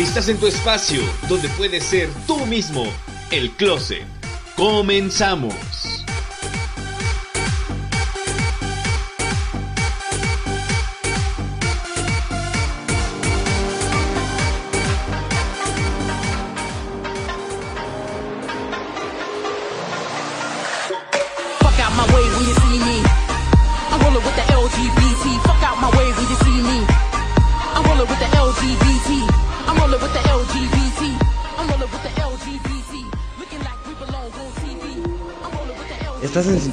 Estás en tu espacio donde puedes ser tú mismo, el closet. Comenzamos.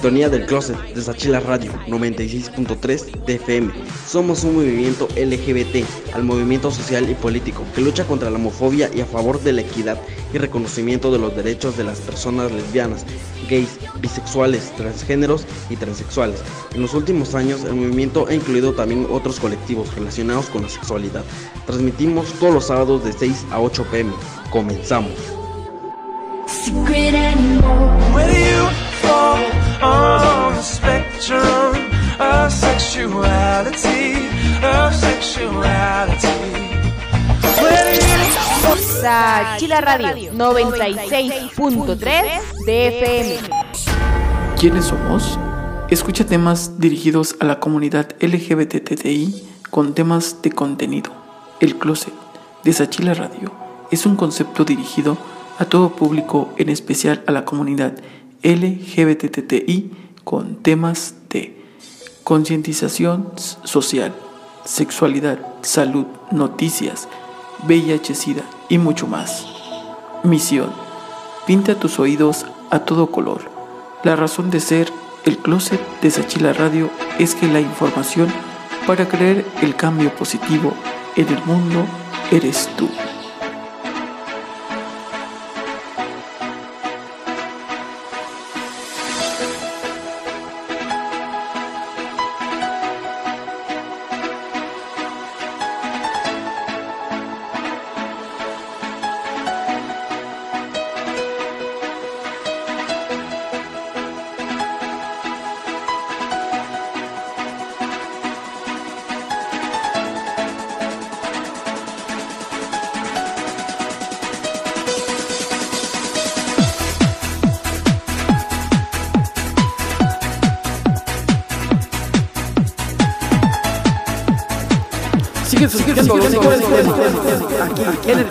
Sintonía del Closet de Sachila Radio 96.3 de FM. Somos un movimiento LGBT, al movimiento social y político que lucha contra la homofobia y a favor de la equidad y reconocimiento de los derechos de las personas lesbianas, gays, bisexuales, transgéneros y transexuales. En los últimos años, el movimiento ha incluido también otros colectivos relacionados con la sexualidad. Transmitimos todos los sábados de 6 a 8 pm. Comenzamos. secret anymore. Whether you on the spectrum of sexuality, of sexuality. Whether you Sachila Radio 96.3 de FM. ¿Quiénes somos? Escucha temas dirigidos a la comunidad LGBTTI con temas de contenido. El Closet de Sachila Radio es un concepto dirigido a todo público, en especial a la comunidad LGBTTI con temas de concientización social, sexualidad, salud, noticias, VIH-Sida y mucho más. Misión. Pinta tus oídos a todo color. La razón de ser el closet de Sachila Radio es que la información para creer el cambio positivo en el mundo eres tú. solo, aquí, en el,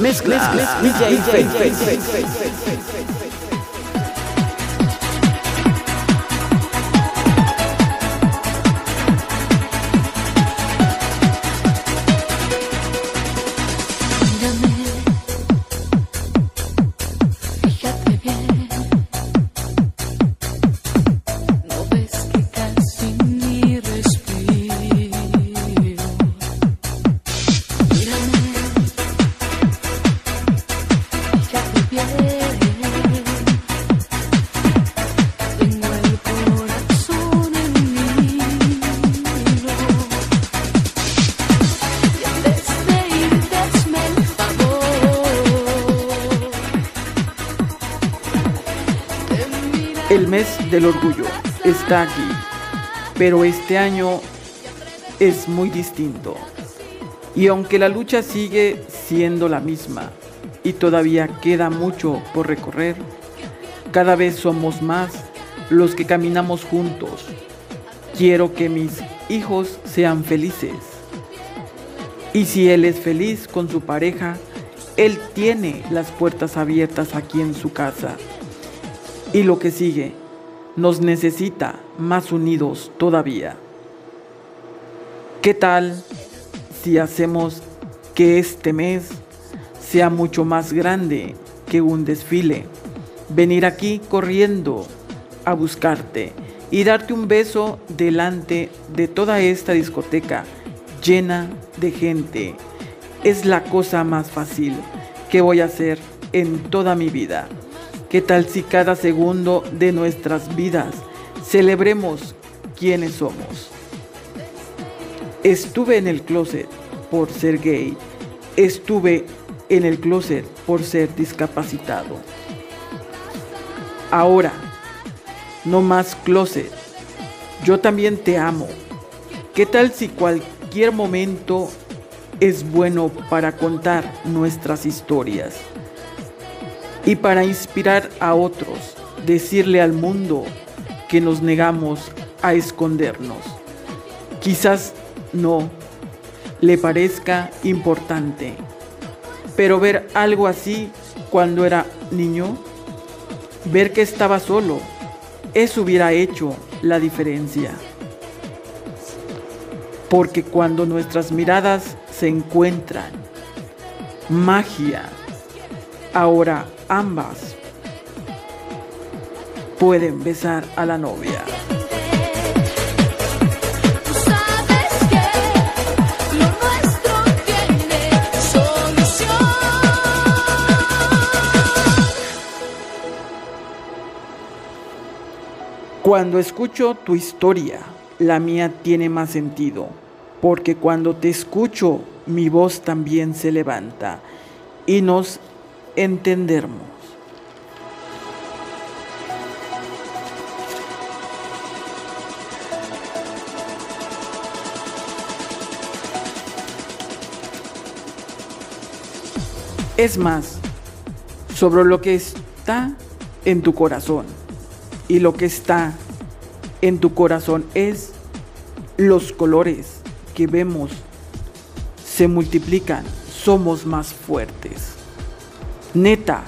mezcla, DJ, del orgullo está aquí, pero este año es muy distinto. Y aunque la lucha sigue siendo la misma y todavía queda mucho por recorrer, cada vez somos más los que caminamos juntos. Quiero que mis hijos sean felices. Y si él es feliz con su pareja, él tiene las puertas abiertas aquí en su casa. Y lo que sigue, nos necesita más unidos todavía. ¿Qué tal si hacemos que este mes sea mucho más grande que un desfile? Venir aquí corriendo a buscarte y darte un beso delante de toda esta discoteca llena de gente. Es la cosa más fácil que voy a hacer en toda mi vida. ¿Qué tal si cada segundo de nuestras vidas celebremos quiénes somos? Estuve en el closet por ser gay. Estuve en el closet por ser discapacitado. Ahora, no más closet. Yo también te amo. ¿Qué tal si cualquier momento es bueno para contar nuestras historias y para inspirar a otros, decirle al mundo que nos negamos a escondernos. Quizás no le parezca importante, pero ver algo así cuando era niño, ver que estaba solo, eso hubiera hecho la diferencia. Porque cuando nuestras miradas se encuentran, magia, ahora ambas pueden besar a la novia. Cuando escucho tu historia, la mía tiene más sentido, porque cuando te escucho, mi voz también se levanta y nos entendemos. Es más, sobre lo que está en tu corazón. Y lo que está en tu corazón es los colores que vemos se multiplican, somos más fuertes. Neta,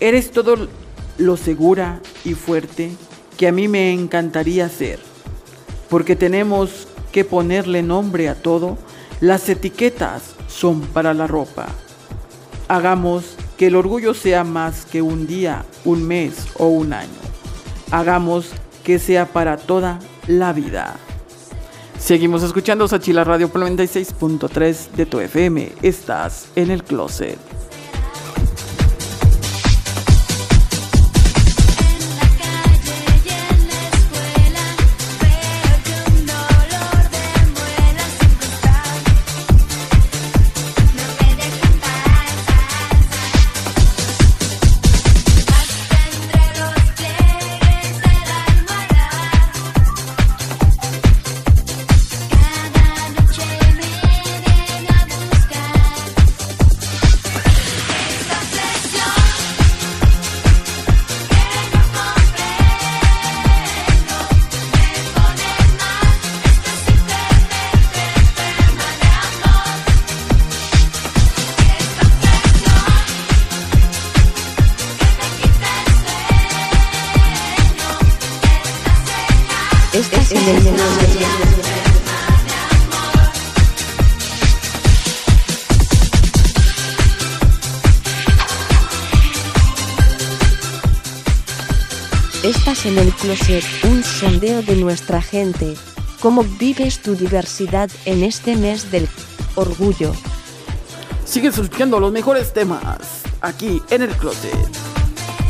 eres todo lo segura y fuerte que a mí me encantaría ser, porque tenemos que ponerle nombre a todo, las etiquetas son para la ropa. Hagamos que el orgullo sea más que un día, un mes o un año. Hagamos que sea para toda la vida. Seguimos escuchando Sachila Radio por 96.3 de tu FM. Estás en el closet. Nuestra gente. ¿Cómo vives tu diversidad en este mes del orgullo? Sigues escuchando los mejores temas aquí en el closet.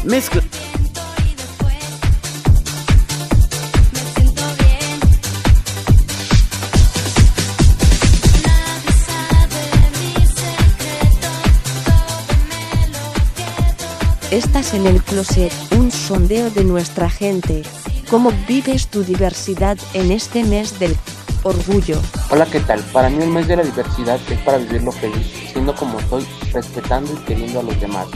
Mezcla. Estás en el closet, un sondeo de nuestra gente. ¿Cómo vives tu diversidad en este mes del orgullo? Hola, ¿qué tal? Para mí el mes de la diversidad es para vivirlo feliz, siendo como soy, respetando y queriendo a los demás.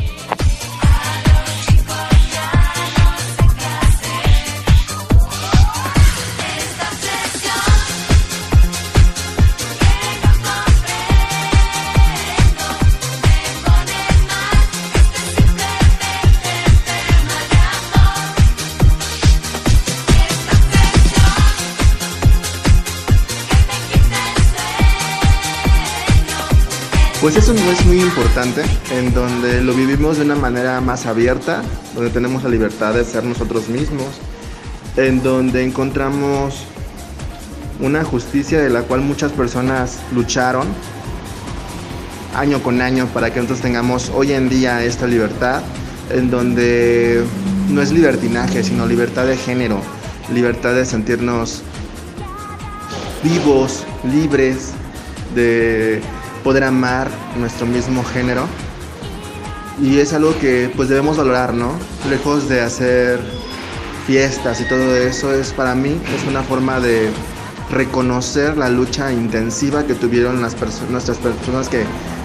Pues es un mes muy importante en donde lo vivimos de una manera más abierta, donde tenemos la libertad de ser nosotros mismos, en donde encontramos una justicia de la cual muchas personas lucharon año con año para que nosotros tengamos hoy en día esta libertad, en donde no es libertinaje, sino libertad de género, libertad de sentirnos vivos, libres, de poder amar nuestro mismo género. Y es algo que pues debemos valorar, ¿no? Lejos de hacer fiestas y todo eso, es para mí es una forma de reconocer la lucha intensiva que tuvieron las nuestras personas que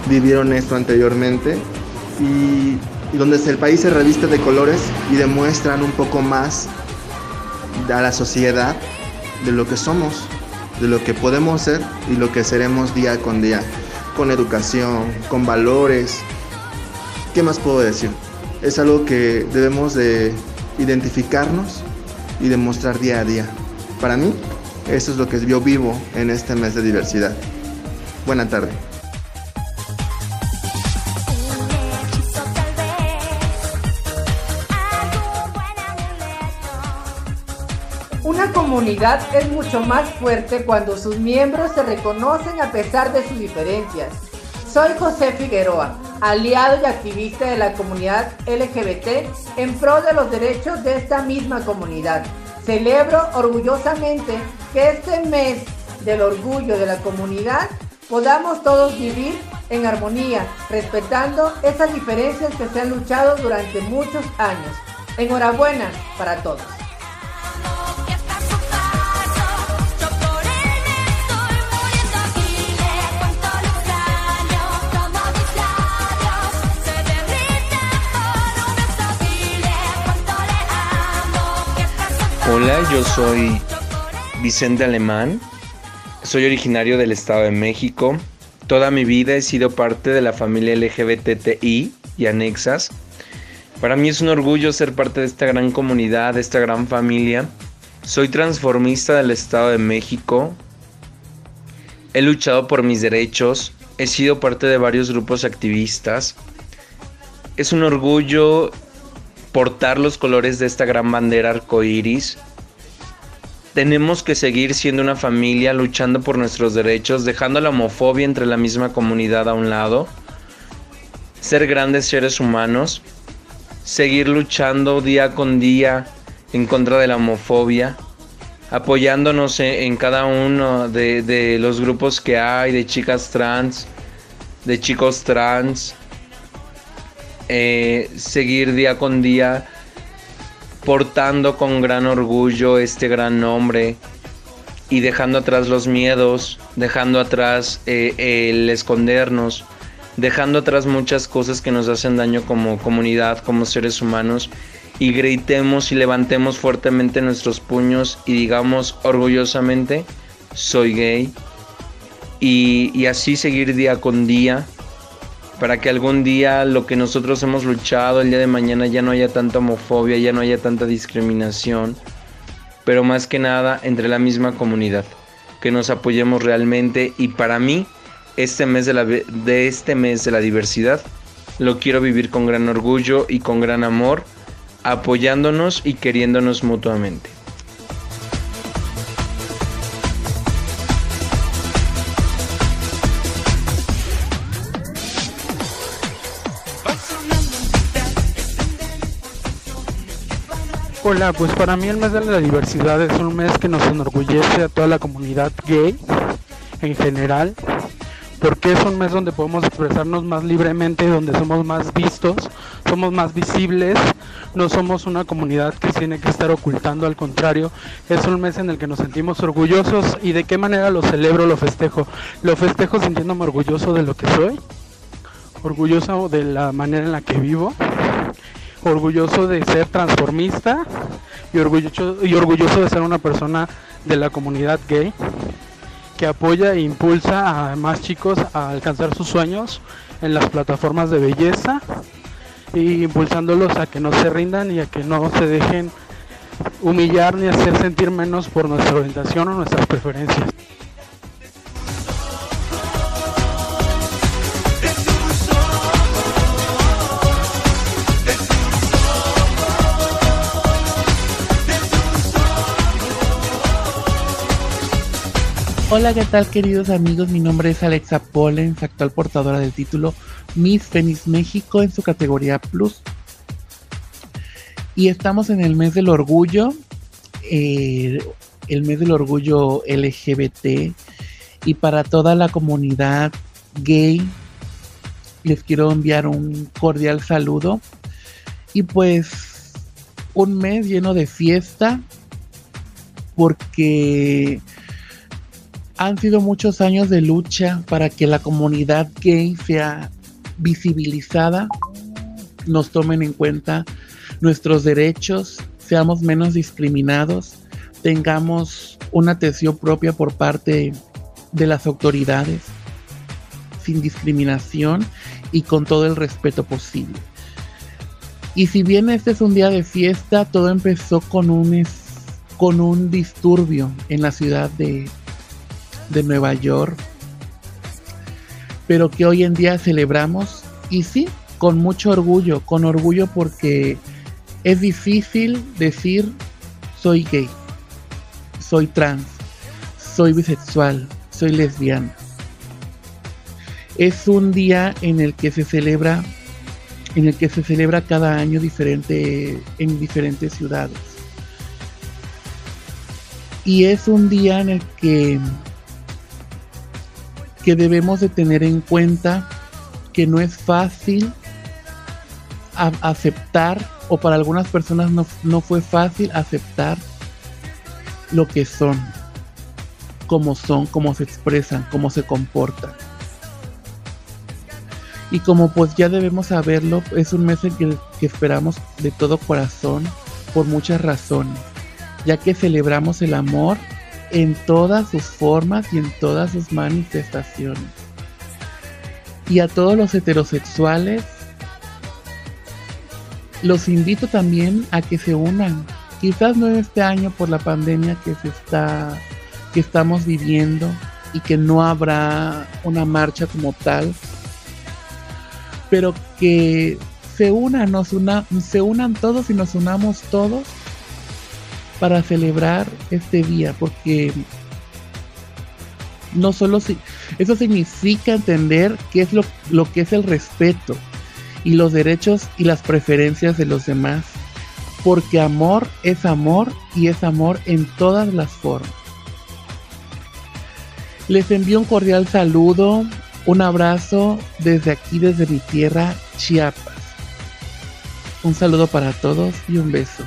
vivieron esto anteriormente y, y donde el país se reviste de colores y demuestran un poco más a la sociedad de lo que somos, de lo que podemos ser y lo que seremos día con día, con educación, con valores. ¿Qué más puedo decir? Es algo que debemos de identificarnos y demostrar día a día. Para mí, eso es lo que yo vivo en este mes de diversidad. Buena tarde. Comunidad es mucho más fuerte cuando sus miembros se reconocen a pesar de sus diferencias. Soy José Figueroa, aliado y activista de la comunidad LGBT en pro de los derechos de esta misma comunidad. Celebro orgullosamente que este mes del orgullo de la comunidad podamos todos vivir en armonía, respetando esas diferencias que se han luchado durante muchos años. Enhorabuena para todos. Hola, yo soy Vicente Alemán. Soy originario del Estado de México. Toda mi vida he sido parte de la familia LGBTI y anexas. Para mí es un orgullo ser parte de esta gran comunidad, de esta gran familia. Soy transformista del Estado de México. He luchado por mis derechos. He sido parte de varios grupos activistas. Es un orgullo portar los colores de esta gran bandera arcoíris. Tenemos que seguir siendo una familia luchando por nuestros derechos, dejando la homofobia entre la misma comunidad a un lado, ser grandes seres humanos, seguir luchando día con día en contra de la homofobia, apoyándonos en, cada uno de, de los grupos que hay, de chicas trans, de chicos trans, eh, seguir día con día portando con gran orgullo este gran nombre y dejando atrás los miedos, dejando atrás eh, el escondernos, dejando atrás muchas cosas que nos hacen daño como comunidad, como seres humanos y gritemos y levantemos fuertemente nuestros puños y digamos orgullosamente, soy gay y, y así seguir día con día para que algún día lo que nosotros hemos luchado el día de mañana ya no haya tanta homofobia, ya no haya tanta discriminación, pero más que nada entre la misma comunidad, que nos apoyemos realmente y para mí este mes de, la, de este mes de la diversidad lo quiero vivir con gran orgullo y con gran amor, apoyándonos y queriéndonos mutuamente. Hola, pues para mí el mes de la diversidad es un mes que nos enorgullece a toda la comunidad gay en general, porque es un mes donde podemos expresarnos más libremente, donde somos más vistos, somos más visibles, no somos una comunidad que tiene que estar ocultando, al contrario, es un mes en el que nos sentimos orgullosos y de qué manera lo celebro, lo festejo. Lo festejo sintiéndome orgulloso de lo que soy, orgulloso de la manera en la que vivo orgulloso de ser transformista y orgulloso, y orgulloso de ser una persona de la comunidad gay que apoya e impulsa a más chicos a alcanzar sus sueños en las plataformas de belleza y impulsándolos a que no se rindan y a que no se dejen humillar ni hacer sentir menos por nuestra orientación o nuestras preferencias. Hola, ¿qué tal queridos amigos? Mi nombre es Alexa Pollens, actual portadora del título Miss Fénix México en su categoría Plus. Y estamos en el mes del orgullo, eh, el mes del orgullo LGBT. Y para toda la comunidad gay, les quiero enviar un cordial saludo. Y pues un mes lleno de fiesta, porque han sido muchos años de lucha para que la comunidad gay sea visibilizada, nos tomen en cuenta nuestros derechos, seamos menos discriminados, tengamos una atención propia por parte de las autoridades, sin discriminación y con todo el respeto posible. Y si bien este es un día de fiesta, todo empezó con un, con un disturbio en la ciudad de, de Nueva York, pero que hoy en día celebramos y sí, con mucho orgullo, con orgullo porque es difícil decir soy gay, soy trans, soy bisexual, soy lesbiana. Es un día en el que se celebra en el que se celebra cada año diferente en diferentes ciudades. Y es un día en el que que debemos de tener en cuenta que no es fácil aceptar o para algunas personas no, no fue fácil aceptar lo que son, cómo son, cómo se expresan, cómo se comportan. Y como pues ya debemos saberlo, es un mes en que, que esperamos de todo corazón por muchas razones, ya que celebramos el amor en todas sus formas y en todas sus manifestaciones. Y a todos los heterosexuales, los invito también a que se unan. Quizás no en este año por la pandemia que se está, que estamos viviendo y que no habrá una marcha como tal, pero que se unan, nos una, se unan todos y nos unamos todos para celebrar este día, porque no solo si, eso significa entender qué es lo, lo que es el respeto y los derechos y las preferencias de los demás, porque amor es amor y es amor en todas las formas. Les envío un cordial saludo, un abrazo desde aquí, desde mi tierra, Chiapas. Un saludo para todos y un beso.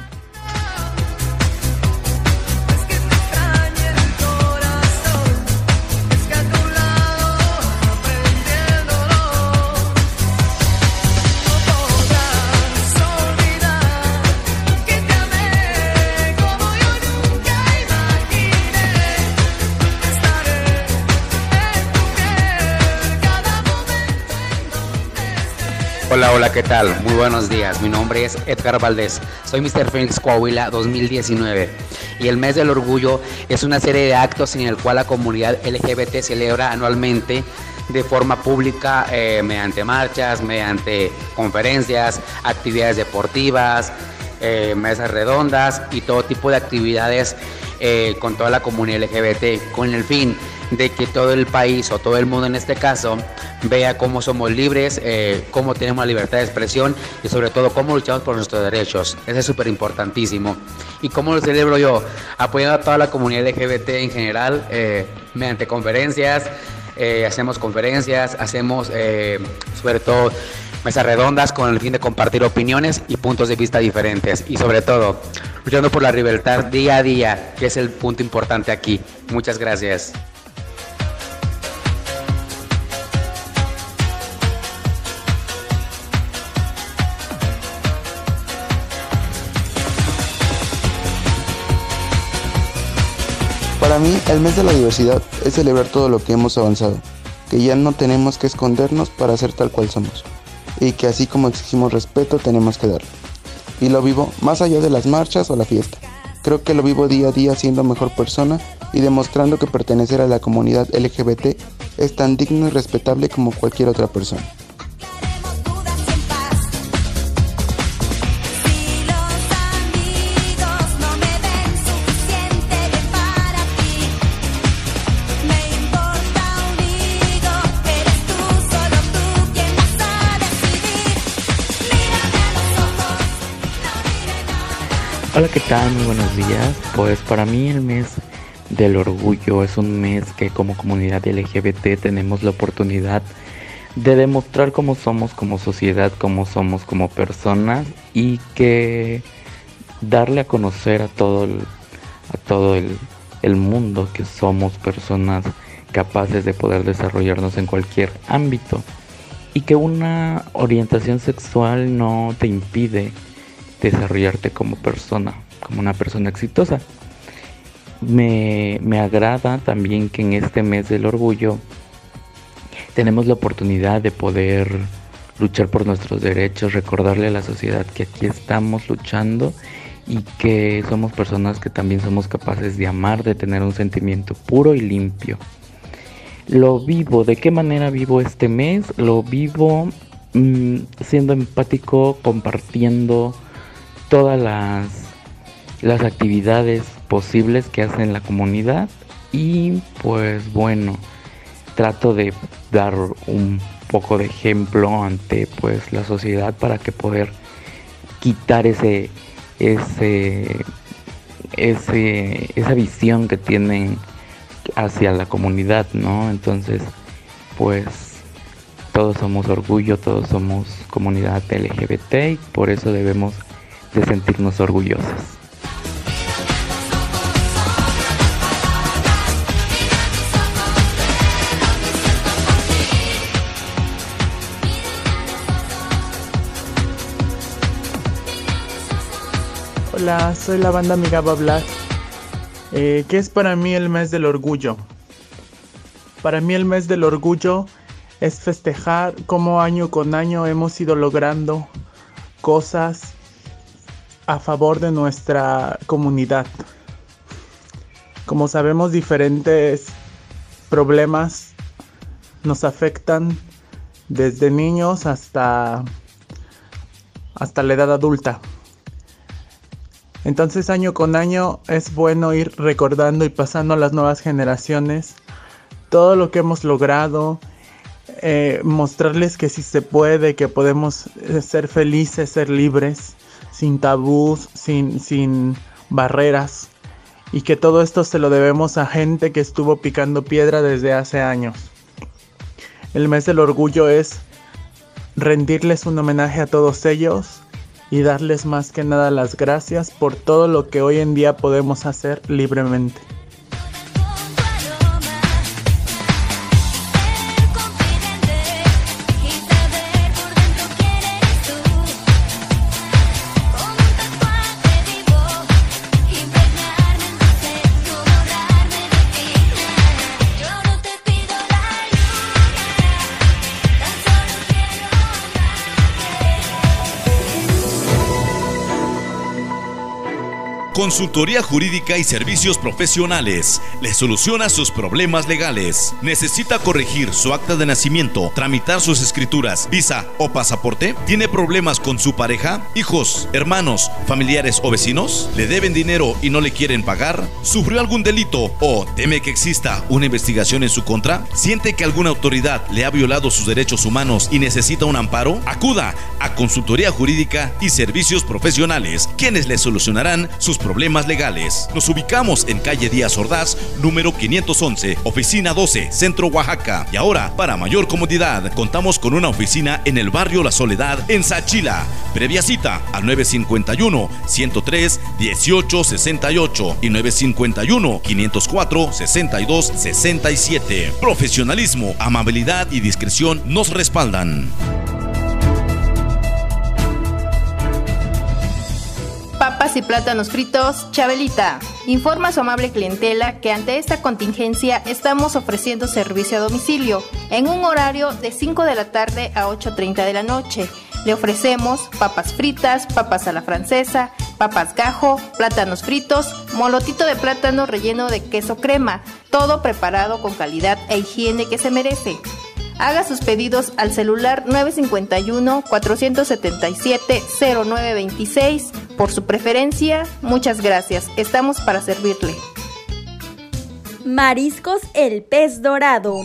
Hola, hola, ¿qué tal? Muy buenos días. Mi nombre es Edgar Valdés. Soy Mr. Phoenix Coahuila 2019. Y el mes del orgullo es una serie de actos en el cual la comunidad LGBT celebra anualmente de forma pública eh, mediante marchas, mediante conferencias, actividades deportivas, eh, mesas redondas y todo tipo de actividades eh, con toda la comunidad LGBT con el fin de que todo el país o todo el mundo en este caso vea cómo somos libres, eh, cómo tenemos la libertad de expresión y sobre todo cómo luchamos por nuestros derechos. Eso es súper importantísimo. ¿Y cómo lo celebro yo? Apoyando a toda la comunidad LGBT en general eh, mediante conferencias, eh, hacemos conferencias, hacemos eh, sobre todo mesas redondas con el fin de compartir opiniones y puntos de vista diferentes y sobre todo luchando por la libertad día a día, que es el punto importante aquí. Muchas gracias. Para mí, el mes de la diversidad es celebrar todo lo que hemos avanzado, que ya no tenemos que escondernos para ser tal cual somos, y que así como exigimos respeto tenemos que darlo. Y lo vivo más allá de las marchas o la fiesta. Creo que lo vivo día a día siendo mejor persona y demostrando que pertenecer a la comunidad LGBT es tan digno y respetable como cualquier otra persona. Hola, ¿qué tal? Muy buenos días. Pues para mí el mes del orgullo es un mes que como comunidad LGBT tenemos la oportunidad de demostrar cómo somos como sociedad, cómo somos como personas y que darle a conocer a todo el, a todo el, el mundo que somos personas capaces de poder desarrollarnos en cualquier ámbito y que una orientación sexual no te impide desarrollarte como persona, como una persona exitosa. Me, me agrada también que en este mes del orgullo tenemos la oportunidad de poder luchar por nuestros derechos, recordarle a la sociedad que aquí estamos luchando y que somos personas que también somos capaces de amar, de tener un sentimiento puro y limpio. Lo vivo, ¿de qué manera vivo este mes? Lo vivo mm, siendo empático, compartiendo todas las, las actividades posibles que hace la comunidad y pues bueno, trato de dar un poco de ejemplo ante pues la sociedad para que poder quitar ese ese ese esa visión que tienen hacia la comunidad, ¿no? Entonces, pues todos somos orgullo, todos somos comunidad LGBT y por eso debemos de sentirnos orgullosos. Hola, soy la banda Amigaba Black. Eh, ¿Qué es para mí el mes del orgullo? Para mí el mes del orgullo es festejar cómo año con año hemos ido logrando cosas a favor de nuestra comunidad. Como sabemos, diferentes problemas nos afectan desde niños hasta, hasta la edad adulta. Entonces año con año es bueno ir recordando y pasando a las nuevas generaciones todo lo que hemos logrado, eh, mostrarles que sí se puede, que podemos eh, ser felices, ser libres, sin tabús, sin, sin barreras, y que todo esto se lo debemos a gente que estuvo picando piedra desde hace años. El mes del orgullo es rendirles un homenaje a todos ellos y darles más que nada las gracias por todo lo que hoy en día podemos hacer libremente. Consultoría jurídica y servicios profesionales. Le soluciona sus problemas legales. ¿Necesita corregir su acta de nacimiento, tramitar sus escrituras, visa o pasaporte? ¿Tiene problemas con su pareja, hijos, hermanos, familiares o vecinos? ¿Le deben dinero y no le quieren pagar? ¿Sufrió algún delito o teme que exista una investigación en su contra? ¿Siente que alguna autoridad le ha violado sus derechos humanos y necesita un amparo? Acuda a Consultoría Jurídica y Servicios Profesionales, quienes le solucionarán sus problemas legales. Nos ubicamos en calle Díaz Ordaz, número 511, oficina 12, Centro Oaxaca. Y ahora, para mayor comodidad, contamos con una oficina en el barrio La Soledad, en Sachila. Previa cita al 951 103 1868 y 951 504 62 67. Profesionalismo, amabilidad y discreción nos respaldan. Papas y plátanos fritos, Chabelita. Informa a su amable clientela que ante esta contingencia estamos ofreciendo servicio a domicilio en un horario de 5 de la tarde a 8.30 de la noche. Le ofrecemos papas fritas, papas a la francesa, papas gajo, plátanos fritos, molotito de plátano relleno de queso crema, todo preparado con calidad e higiene que se merece. Haga sus pedidos al celular 951-477-0926. Por su preferencia, muchas gracias. Estamos para servirle. Mariscos El Pez Dorado.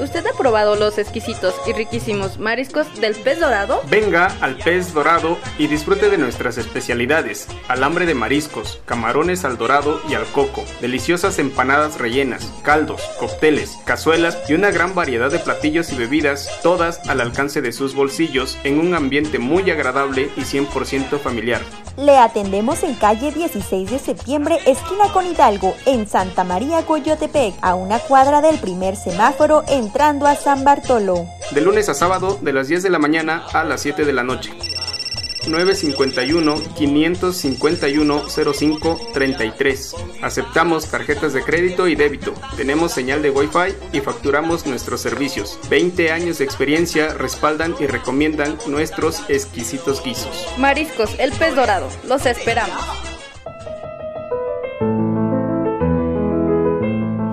¿Usted ha probado los exquisitos y riquísimos mariscos del pez dorado? Venga al pez dorado y disfrute de nuestras especialidades: alambre de mariscos, camarones al dorado y al coco, deliciosas empanadas rellenas, caldos, cócteles, cazuelas y una gran variedad de platillos y bebidas, todas al alcance de sus bolsillos en un ambiente muy agradable y 100% familiar. Le atendemos en calle 16 de septiembre, esquina con Hidalgo, en Santa María Coyotepec, a una cuadra del primer semáforo entrando a San Bartolo. De lunes a sábado, de las 10 de la mañana a las 7 de la noche. 951-551-0533. Aceptamos tarjetas de crédito y débito. Tenemos señal de Wi-Fi y facturamos nuestros servicios. 20 años de experiencia respaldan y recomiendan nuestros exquisitos guisos. Mariscos, el pez dorado. Los esperamos.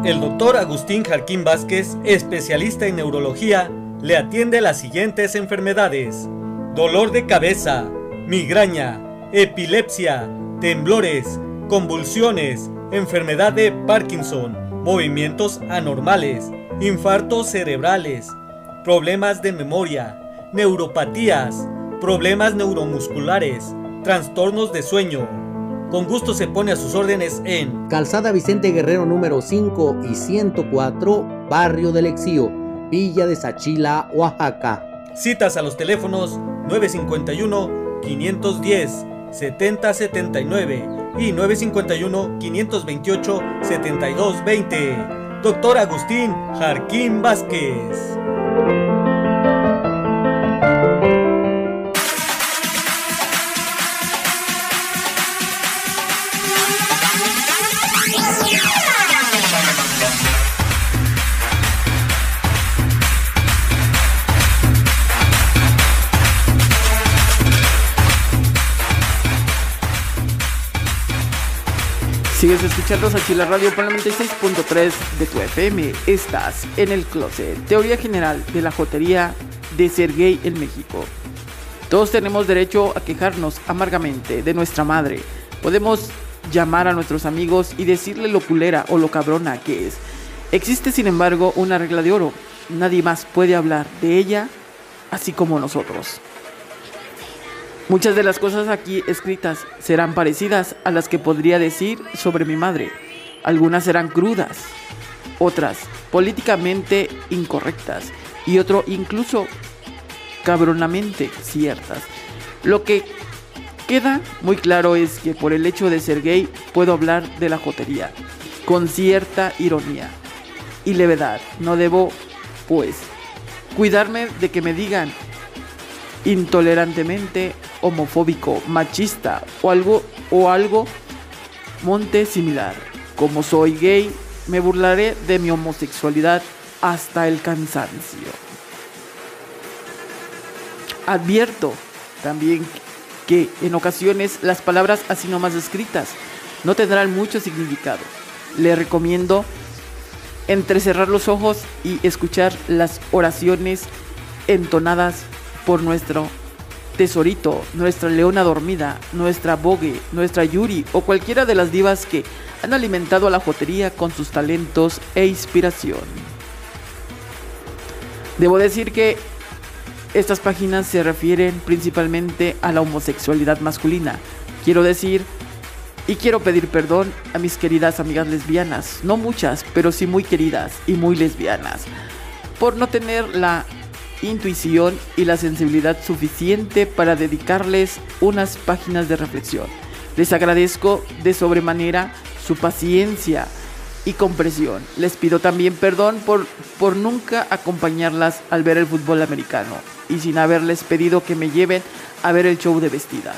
El doctor Agustín Jarquín Vázquez, especialista en neurología, le atiende las siguientes enfermedades. Dolor de cabeza, migraña, epilepsia, temblores, convulsiones, enfermedad de Parkinson, movimientos anormales, infartos cerebrales, problemas de memoria, neuropatías, problemas neuromusculares, trastornos de sueño. Con gusto se pone a sus órdenes en Calzada Vicente Guerrero número 5 y 104, Barrio del Exío, Villa de Sachila, Oaxaca. Citas a los teléfonos 951-510-7079 y 951-528-7220. Doctor Agustín Jarquín Vázquez. Sigues escuchando Sachila Radio por el 96.3 de tu FM. Estás en el closet. Teoría general de la jotería de ser gay en México. Todos tenemos derecho a quejarnos amargamente de nuestra madre. Podemos llamar a nuestros amigos y decirle lo culera o lo cabrona que es. Existe sin embargo una regla de oro. Nadie más puede hablar de ella así como nosotros. Muchas de las cosas aquí escritas serán parecidas a las que podría decir sobre mi madre. Algunas serán crudas, otras políticamente incorrectas y otro incluso cabronamente ciertas. Lo que queda muy claro es que por el hecho de ser gay puedo hablar de la jotería con cierta ironía y levedad. No debo, pues, cuidarme de que me digan intolerantemente homofóbico, machista o algo o algo monte similar. Como soy gay, me burlaré de mi homosexualidad hasta el cansancio. Advierto también que en ocasiones las palabras así nomás escritas no tendrán mucho significado. Le recomiendo entrecerrar los ojos y escuchar las oraciones entonadas por nuestro tesorito, nuestra leona dormida, nuestra Bogue, nuestra Yuri o cualquiera de las divas que han alimentado a la jotería con sus talentos e inspiración. Debo decir que estas páginas se refieren principalmente a la homosexualidad masculina. Quiero decir y quiero pedir perdón a mis queridas amigas lesbianas, no muchas, pero sí muy queridas y muy lesbianas, por no tener la intuición y la sensibilidad suficiente para dedicarles unas páginas de reflexión. Les agradezco de sobremanera su paciencia y comprensión. Les pido también perdón por, por nunca acompañarlas al ver el fútbol americano y sin haberles pedido que me lleven a ver el show de vestidas.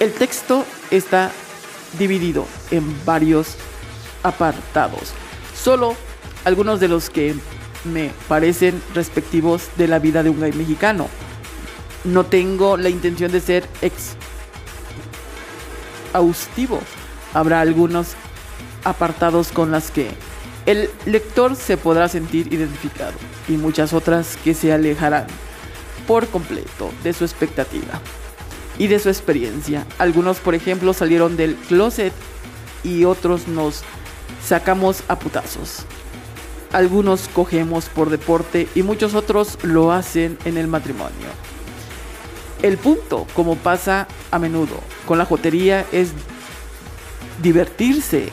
El texto está dividido en varios apartados. Solo algunos de los que me parecen respectivos de la vida de un gay mexicano. No tengo la intención de ser ex exhaustivo. Habrá algunos apartados con las que el lector se podrá sentir identificado y muchas otras que se alejarán por completo de su expectativa y de su experiencia. Algunos, por ejemplo, salieron del closet y otros nos sacamos a putazos. Algunos cogemos por deporte y muchos otros lo hacen en el matrimonio. El punto, como pasa a menudo con la jotería, es divertirse.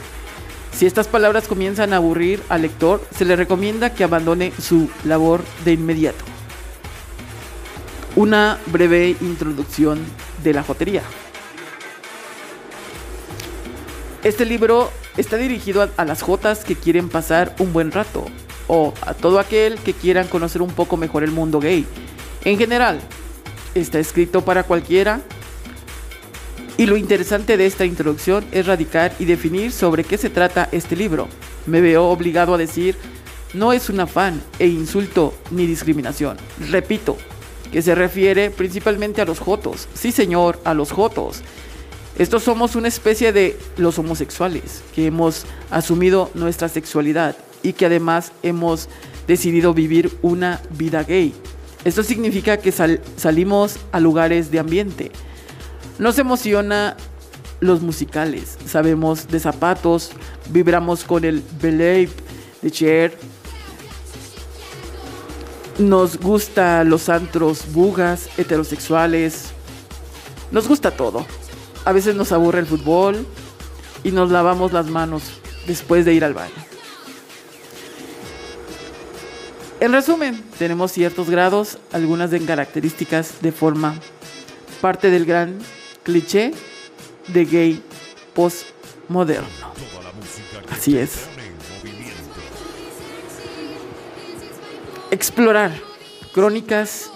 Si estas palabras comienzan a aburrir al lector, se le recomienda que abandone su labor de inmediato. Una breve introducción de la jotería. Este libro está dirigido a, a las jotas que quieren pasar un buen rato o a todo aquel que quieran conocer un poco mejor el mundo gay. En general, está escrito para cualquiera y lo interesante de esta introducción es radicar y definir sobre qué se trata este libro. Me veo obligado a decir, no es un afán e insulto ni discriminación. Repito, que se refiere principalmente a los jotos. Sí, señor, a los jotos. Estos somos una especie de los homosexuales, que hemos asumido nuestra sexualidad y que además hemos decidido vivir una vida gay. Esto significa que sal- salimos a lugares de ambiente. Nos emociona los musicales, sabemos de zapatos, vibramos con el belay de Cher. Nos gusta los antros bugas, heterosexuales. Nos gusta todo. A veces nos aburre el fútbol y nos lavamos las manos después de ir al baño. En resumen, tenemos ciertos grados, algunas de características de forma parte del gran cliché de gay postmoderno. Así es. Explorar crónicas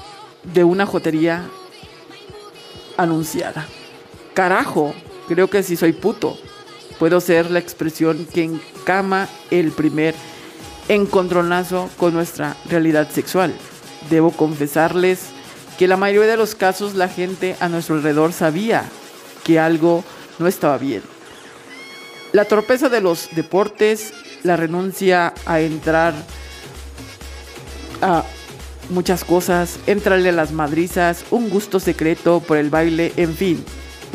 de una jotería anunciada. Carajo, creo que si soy puto. Puedo ser la expresión que encama el primer encontronazo con nuestra realidad sexual. Debo confesarles que la mayoría de los casos la gente a nuestro alrededor sabía que algo no estaba bien. La torpeza de los deportes, la renuncia a entrar a muchas cosas, entrarle a las madrizas, un gusto secreto por el baile, en fin,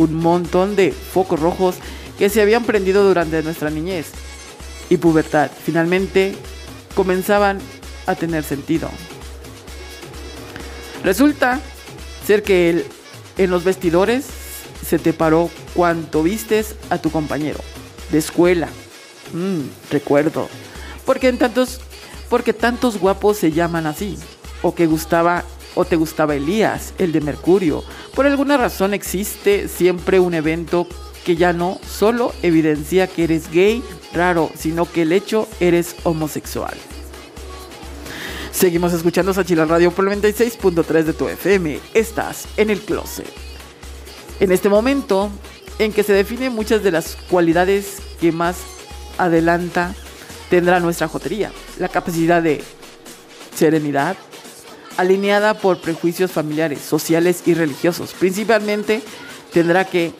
un montón de focos rojos que se habían prendido durante nuestra niñez y pubertad. Finalmente comenzaban a tener sentido. Resulta ser que el- en los vestidores se te paró cuanto vistes a tu compañero de escuela. Mm, recuerdo. Porque en tantos, porque tantos guapos se llaman así. O que gustaba o te gustaba Elías, el de Mercurio. Por alguna razón existe siempre un evento que ya no solo evidencia que eres gay, raro, sino que el hecho eres homosexual. Seguimos escuchando Sachila Radio por el 96.3 de tu FM. Estás en el closet. En este momento en que se definen muchas de las cualidades que más adelanta tendrá nuestra jotería. La capacidad de serenidad, alineada por prejuicios familiares, sociales y religiosos. Principalmente tendrá que,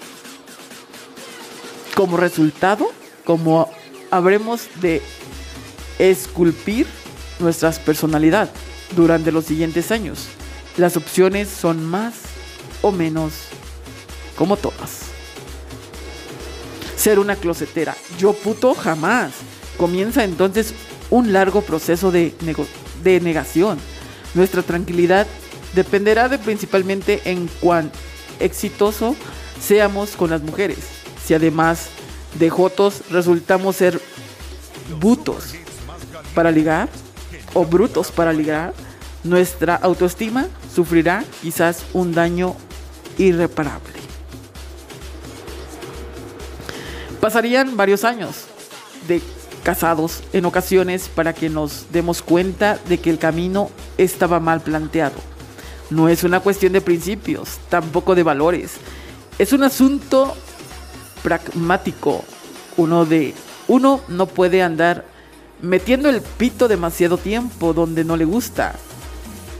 como resultado, como habremos de esculpir nuestra personalidad durante los siguientes años. Las opciones son más o menos como todas. Ser una closetera, yo puto jamás. Comienza entonces un largo proceso de, de negación. Nuestra tranquilidad dependerá de principalmente en cuán exitoso seamos con las mujeres. Si además de jotos resultamos ser butos para ligar o brutos para ligar, nuestra autoestima sufrirá quizás un daño irreparable. Pasarían varios años de casados en ocasiones para que nos demos cuenta de que el camino estaba mal planteado. No es una cuestión de principios, tampoco de valores. Es un asunto pragmático. Uno de uno no puede andar metiendo el pito demasiado tiempo donde no le gusta.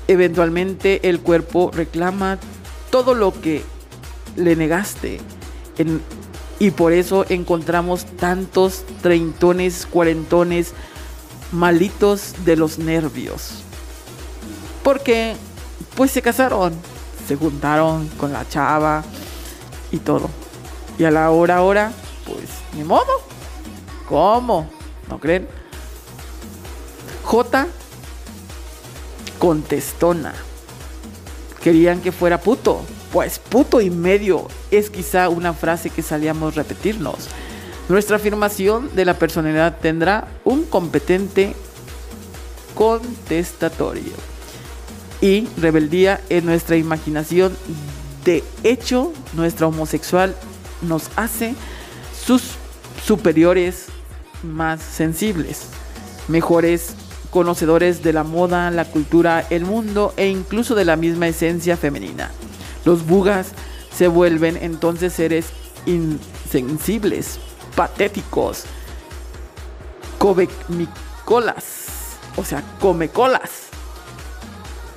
Eventualmente el cuerpo reclama todo lo que le negaste. Y por eso encontramos tantos treintones, cuarentones malitos de los nervios. Porque pues se casaron, se juntaron con la chava y todo. Y a la hora hora, pues ni modo. ¿Cómo? ¿No creen? J. Contestona. Querían que fuera puto. Pues puto y medio es quizá una frase que salíamos repetirnos. Nuestra afirmación de la personalidad tendrá un competente contestatorio. Y rebeldía en nuestra imaginación. De hecho, nuestra homosexual nos hace sus superiores más sensibles, mejores conocedores de la moda, la cultura, el mundo e incluso de la misma esencia femenina. Los bugas se vuelven entonces seres insensibles, patéticos, colas, o sea, comecolas,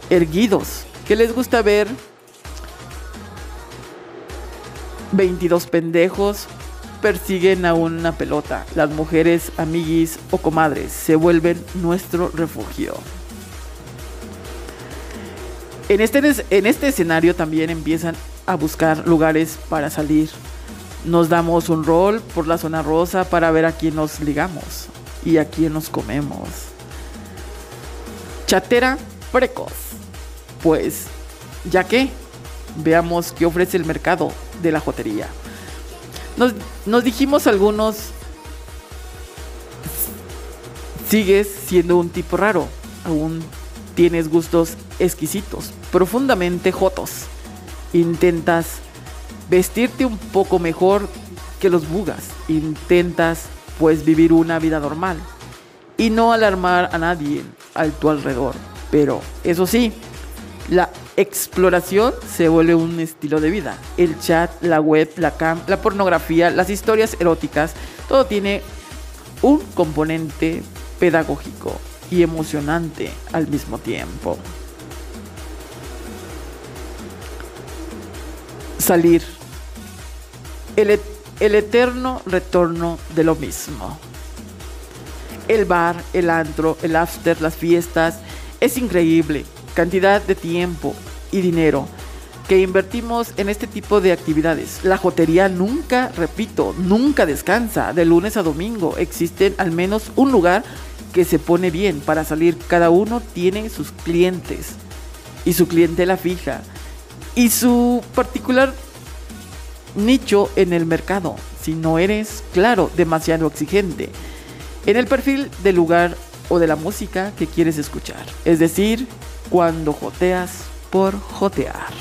erguidos, que les gusta ver 22 pendejos persiguen a una pelota. Las mujeres, amiguis o comadres se vuelven nuestro refugio. En este, en este escenario también empiezan a buscar lugares para salir. Nos damos un rol por la zona rosa para ver a quién nos ligamos y a quién nos comemos. Chatera precoz. Pues, ya que, veamos qué ofrece el mercado de la jotería. Nos, nos dijimos algunos, sigues siendo un tipo raro, aún tienes gustos exquisitos, profundamente jotos. Intentas vestirte un poco mejor que los bugas, intentas pues vivir una vida normal y no alarmar a nadie a tu alrededor. Pero eso sí, la exploración se vuelve un estilo de vida. El chat, la web, la cam, la pornografía, las historias eróticas, todo tiene un componente pedagógico emocionante al mismo tiempo. Salir. El, el eterno retorno de lo mismo. El bar, el antro, el after, las fiestas. Es increíble. Cantidad de tiempo y dinero que invertimos en este tipo de actividades. La jotería nunca, repito, nunca descansa. De lunes a domingo existen al menos un lugar que se pone bien para salir. Cada uno tiene sus clientes y su clientela fija y su particular nicho en el mercado. Si no eres, claro, demasiado exigente en el perfil del lugar o de la música que quieres escuchar. Es decir, cuando joteas por jotear.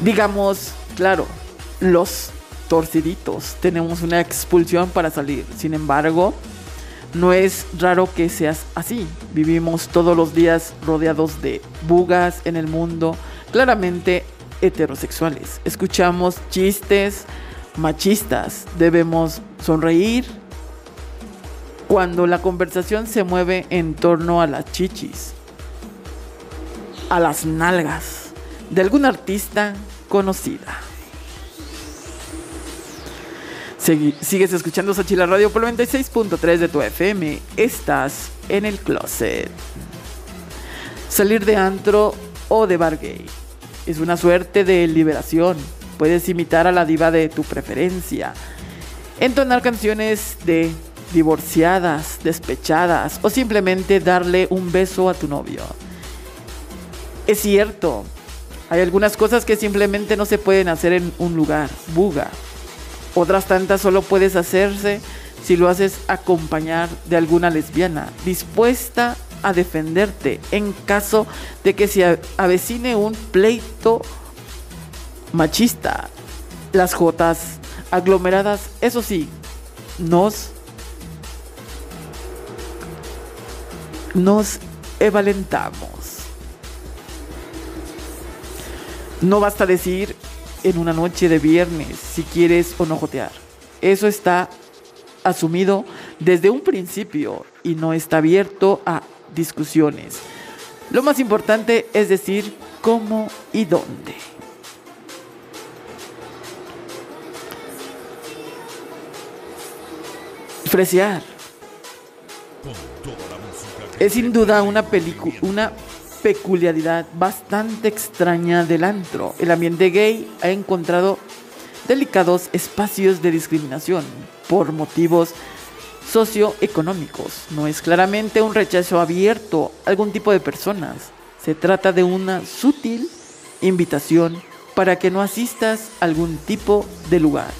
Digamos, claro, los torciditos tenemos una expulsión para salir. Sin embargo, no es raro que seas así. Vivimos todos los días rodeados de bugas en el mundo, claramente heterosexuales. Escuchamos chistes machistas. Debemos sonreír cuando la conversación se mueve en torno a las chichis, a las nalgas de algún artista conocida. Sigues escuchando Sachila Radio por el 96.3 de tu FM. Estás en el closet. Salir de antro o de bar gay es una suerte de liberación. Puedes imitar a la diva de tu preferencia. Entonar canciones de divorciadas, despechadas o simplemente darle un beso a tu novio. Es cierto, hay algunas cosas que simplemente no se pueden hacer en un lugar, buga. Otras tantas solo puedes hacerse si lo haces acompañar de alguna lesbiana dispuesta a defenderte en caso de que se avecine un pleito machista. Las jotas aglomeradas, eso sí, nos nos evalentamos. No basta decir en una noche de viernes si quieres o no jotear. Eso está asumido desde un principio y no está abierto a discusiones. Lo más importante es decir cómo y dónde. Fresear. Es sin duda una película, una peculiaridad bastante extraña del antro. El ambiente gay ha encontrado delicados espacios de discriminación por motivos socioeconómicos. No es claramente un rechazo abierto a algún tipo de personas. Se trata de una sutil invitación para que no asistas a algún tipo de lugar,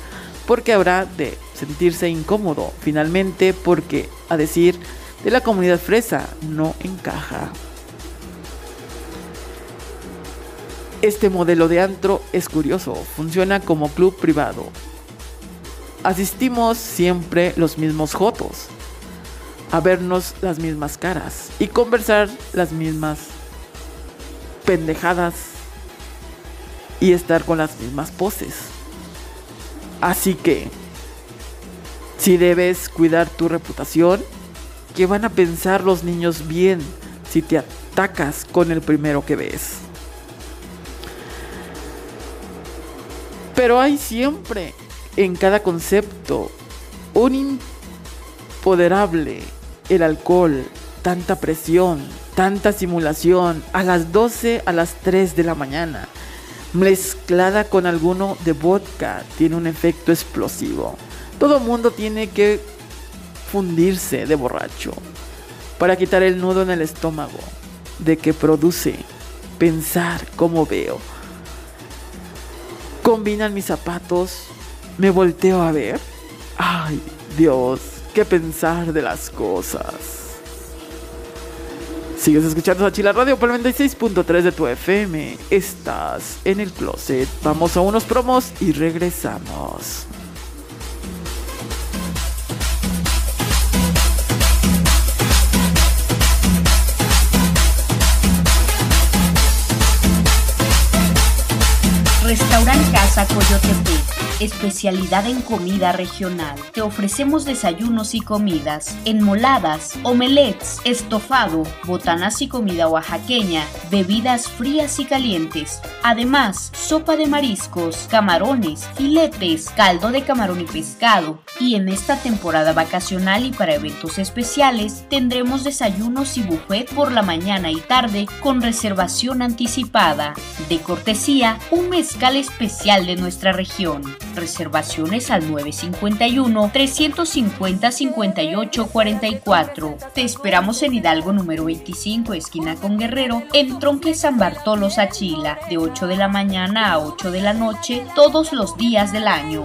porque habrá de sentirse incómodo finalmente porque, a decir de la comunidad fresa, no encaja. Este modelo de antro es curioso, funciona como club privado. Asistimos siempre los mismos jotos, a vernos las mismas caras y conversar las mismas pendejadas y estar con las mismas poses. Así que, si debes cuidar tu reputación, ¿qué van a pensar los niños bien si te atacas con el primero que ves? Pero hay siempre en cada concepto un impoderable, el alcohol, tanta presión, tanta simulación, a las 12, a las 3 de la mañana, mezclada con alguno de vodka, tiene un efecto explosivo. Todo mundo tiene que fundirse de borracho para quitar el nudo en el estómago de que produce pensar como veo. Combinan mis zapatos, me volteo a ver. Ay, Dios, qué pensar de las cosas. Sigues escuchando a Chila Radio por el 96.3 de tu FM. Estás en el closet. Vamos a unos promos y regresamos. Restaurant Casa Coyotepec, especialidad en comida regional. Te ofrecemos desayunos y comidas, enmoladas, omelets, estofado, botanas y comida oaxaqueña, bebidas frías y calientes. Además, sopa de mariscos, camarones, filetes, caldo de camarón y pescado. Y en esta temporada vacacional y para eventos especiales, tendremos desayunos y buffet por la mañana y tarde con reservación anticipada. De cortesía, un mezcal especial de nuestra región. Reservaciones al 951-350-5844. Te esperamos en Hidalgo número 25, esquina con Guerrero, en Tronque San Bartolo, Sachila, de 8 de la mañana a 8 de la noche, todos los días del año.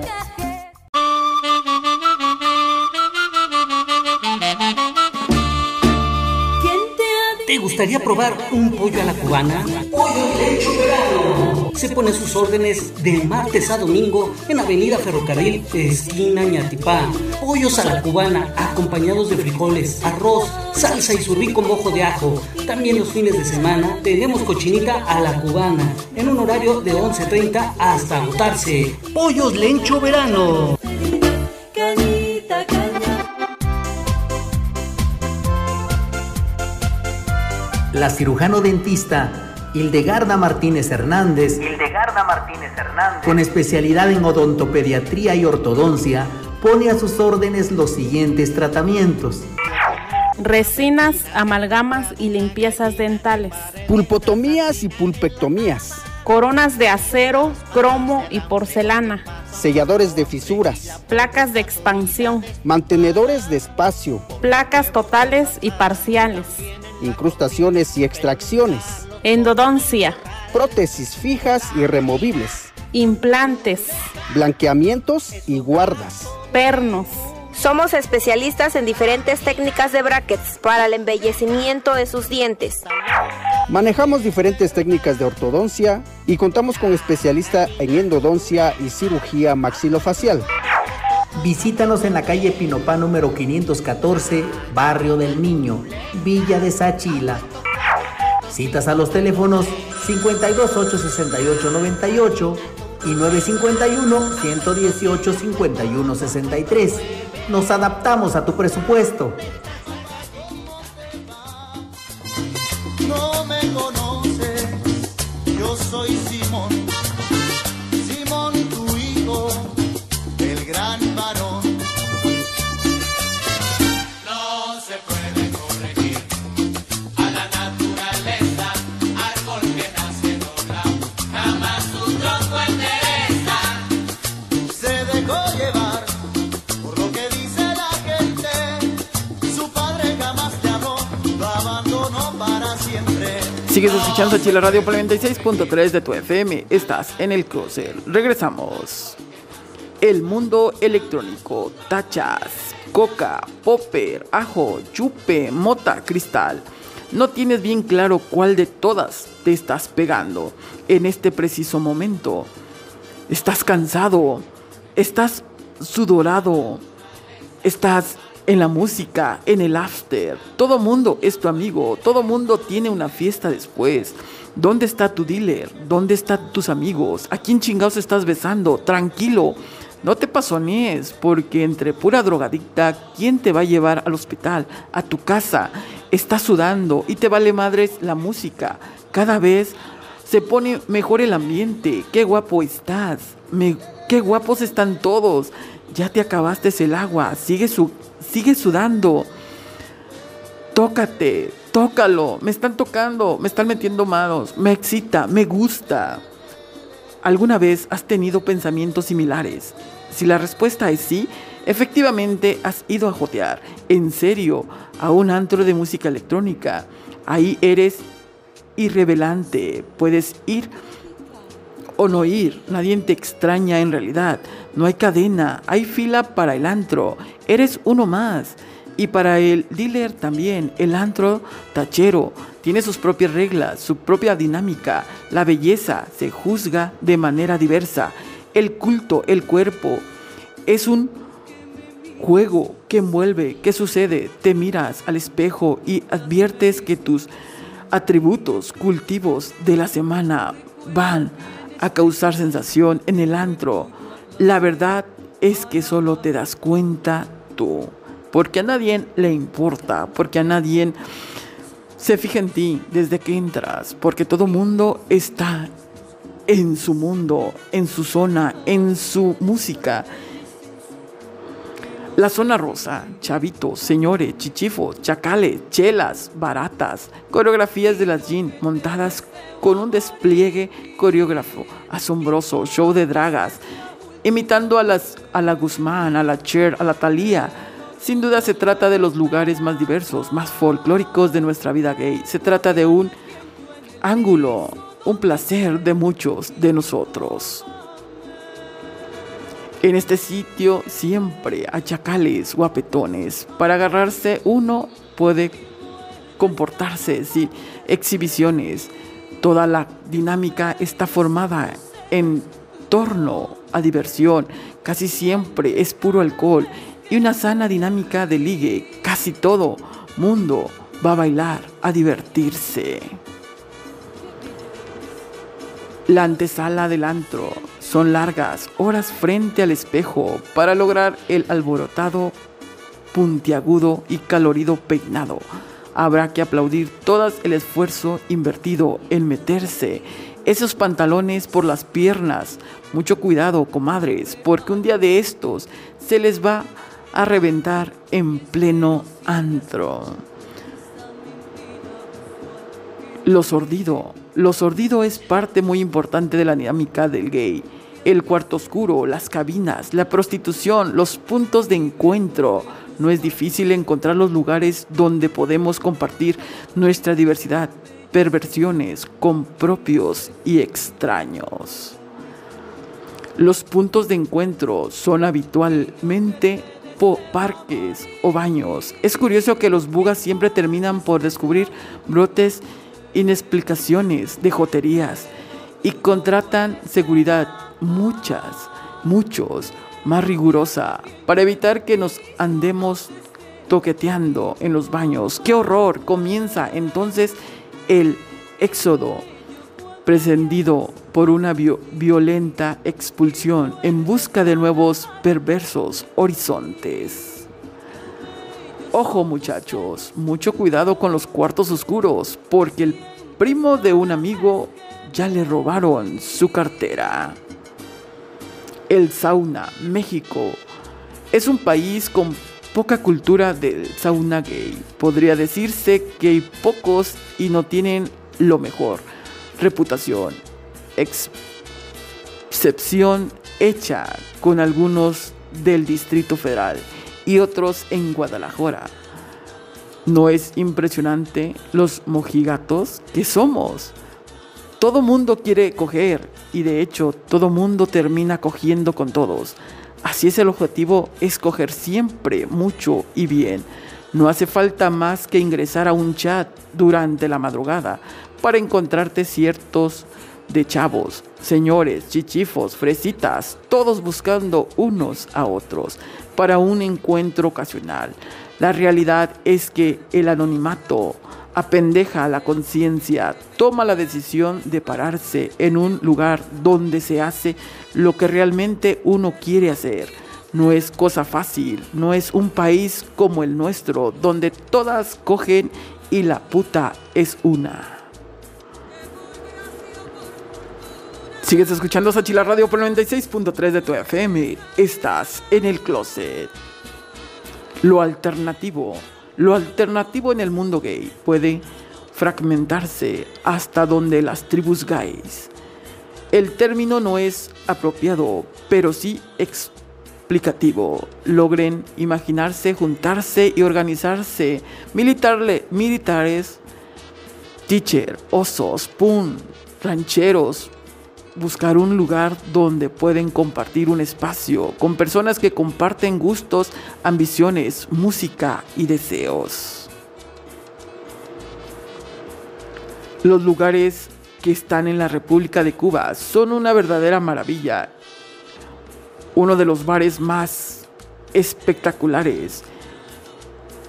¿Te gustaría probar un pollo a la cubana? Pollo. Se pone sus órdenes de martes a domingo en Avenida Ferrocarril, esquina Ñatipá. Pollos a la cubana, acompañados de frijoles, arroz, salsa y surrí con mojo de ajo. También los fines de semana tenemos cochinita a la cubana, en un horario de 11.30 hasta agotarse. Pollos Lencho Verano. La cirujano dentista Hildegarda Martínez Hernández, Hildegarda Martínez Hernández. con especialidad en odontopediatría y ortodoncia, pone a sus órdenes los siguientes tratamientos. Resinas, amalgamas y limpiezas dentales. Pulpotomías y pulpectomías. Coronas de acero, cromo y porcelana. Selladores de fisuras. Placas de expansión. Mantenedores de espacio. Placas totales y parciales. Incrustaciones y extracciones. Endodoncia. Prótesis fijas y removibles. Implantes. Blanqueamientos y guardas. Pernos. Somos especialistas en diferentes técnicas de brackets para el embellecimiento de sus dientes. Manejamos diferentes técnicas de ortodoncia y contamos con especialista en endodoncia y cirugía maxilofacial. Visítanos en la calle Pinopá número 514, Barrio del Niño, Villa de Sachila. Citas a los teléfonos 5286898 y 951-118-5163. Nos adaptamos a tu presupuesto. Sigues escuchando Chile Radio por 96.3 de tu FM. Estás en el crucer. Regresamos. El mundo electrónico. Tachas, coca, popper, ajo, chupe, mota, cristal. No tienes bien claro cuál de todas te estás pegando en este preciso momento. Estás cansado, estás sudorado, estás en la música, en el after. Todo mundo es tu amigo, todo mundo tiene una fiesta después. ¿Dónde está tu dealer? ¿Dónde están tus amigos? ¿A quién chingados estás besando? Tranquilo, no te pasonees, porque entre pura drogadicta, ¿quién te va a llevar al hospital? A tu casa. Estás sudando y te vale madres la música. Cada vez se pone mejor el ambiente. Qué guapo estás. Qué guapos están todos. Ya te acabaste el agua. Sigue, su, sigue sudando. Tócate, tócalo. Me están tocando, me están metiendo manos. Me excita, me gusta. ¿Alguna vez has tenido pensamientos similares? Si la respuesta es sí, efectivamente has ido a jotear, en serio, a un antro de música electrónica. Ahí eres irrevelante, puedes ir o no ir, nadie te extraña en realidad, no hay cadena, hay fila para el antro, eres uno más. Y para el dealer también, el antro tachero tiene sus propias reglas, su propia dinámica. La belleza se juzga de manera diversa. El culto, el cuerpo, es un juego que envuelve, que sucede. Te miras al espejo y adviertes que tus atributos, cultivos de la semana van a causar sensación en el antro. La verdad es que solo te das cuenta tú porque a nadie le importa, porque a nadie se fija en ti desde que entras, porque todo mundo está en su mundo, en su zona, en su música. La zona rosa, chavitos, señores, chichifos, chacales, chelas, baratas, coreografías de las jeans montadas con un despliegue coreógrafo asombroso, show de dragas, imitando a, las, a la Guzmán, a la Cher, a la Thalía, sin duda se trata de los lugares más diversos, más folclóricos de nuestra vida gay. Se trata de un ángulo, un placer de muchos de nosotros. En este sitio siempre hay chacales guapetones. Para agarrarse uno puede comportarse sin exhibiciones. Toda la dinámica está formada en torno a diversión. Casi siempre es puro alcohol y una sana dinámica de ligue. Casi todo mundo va a bailar, a divertirse. La antesala del antro son largas horas frente al espejo para lograr el alborotado, puntiagudo y calorido peinado. Habrá que aplaudir todo el esfuerzo invertido en meterse esos pantalones por las piernas. Mucho cuidado, comadres, porque un día de estos se les va a reventar en pleno antro. Lo sordido. Lo sordido es parte muy importante de la dinámica del gay. El cuarto oscuro, las cabinas, la prostitución, los puntos de encuentro. No es difícil encontrar los lugares donde podemos compartir nuestra diversidad, perversiones con propios y extraños. Los puntos de encuentro son habitualmente parques o baños. Es curioso que los bugas siempre terminan por descubrir brotes inexplicaciones de joterías y contratan seguridad, muchas, muchos, más rigurosa, para evitar que nos andemos toqueteando en los baños. ¡Qué horror! Comienza entonces el éxodo prescindido por una violenta expulsión en busca de nuevos perversos horizontes. Ojo muchachos, mucho cuidado con los cuartos oscuros, porque el primo de un amigo ya le robaron su cartera. El sauna, México, es un país con poca cultura del sauna gay. Podría decirse que hay pocos y no tienen lo mejor reputación, excepción hecha con algunos del Distrito Federal y otros en Guadalajara. ¿No es impresionante los mojigatos que somos? Todo mundo quiere coger y de hecho todo mundo termina cogiendo con todos. Así es el objetivo, es coger siempre mucho y bien. No hace falta más que ingresar a un chat durante la madrugada para encontrarte ciertos de chavos, señores, chichifos, fresitas, todos buscando unos a otros para un encuentro ocasional. La realidad es que el anonimato apendeja a la conciencia, toma la decisión de pararse en un lugar donde se hace lo que realmente uno quiere hacer. No es cosa fácil, no es un país como el nuestro, donde todas cogen y la puta es una. Sigues escuchando Sachila Radio por 96.3 de tu FM. Estás en el closet. Lo alternativo, lo alternativo en el mundo gay puede fragmentarse hasta donde las tribus gays. El término no es apropiado, pero sí explicativo. Logren imaginarse, juntarse y organizarse. Militarle, militares, teacher, osos, pun, rancheros, buscar un lugar donde pueden compartir un espacio con personas que comparten gustos, ambiciones, música y deseos. Los lugares que están en la República de Cuba son una verdadera maravilla. Uno de los bares más espectaculares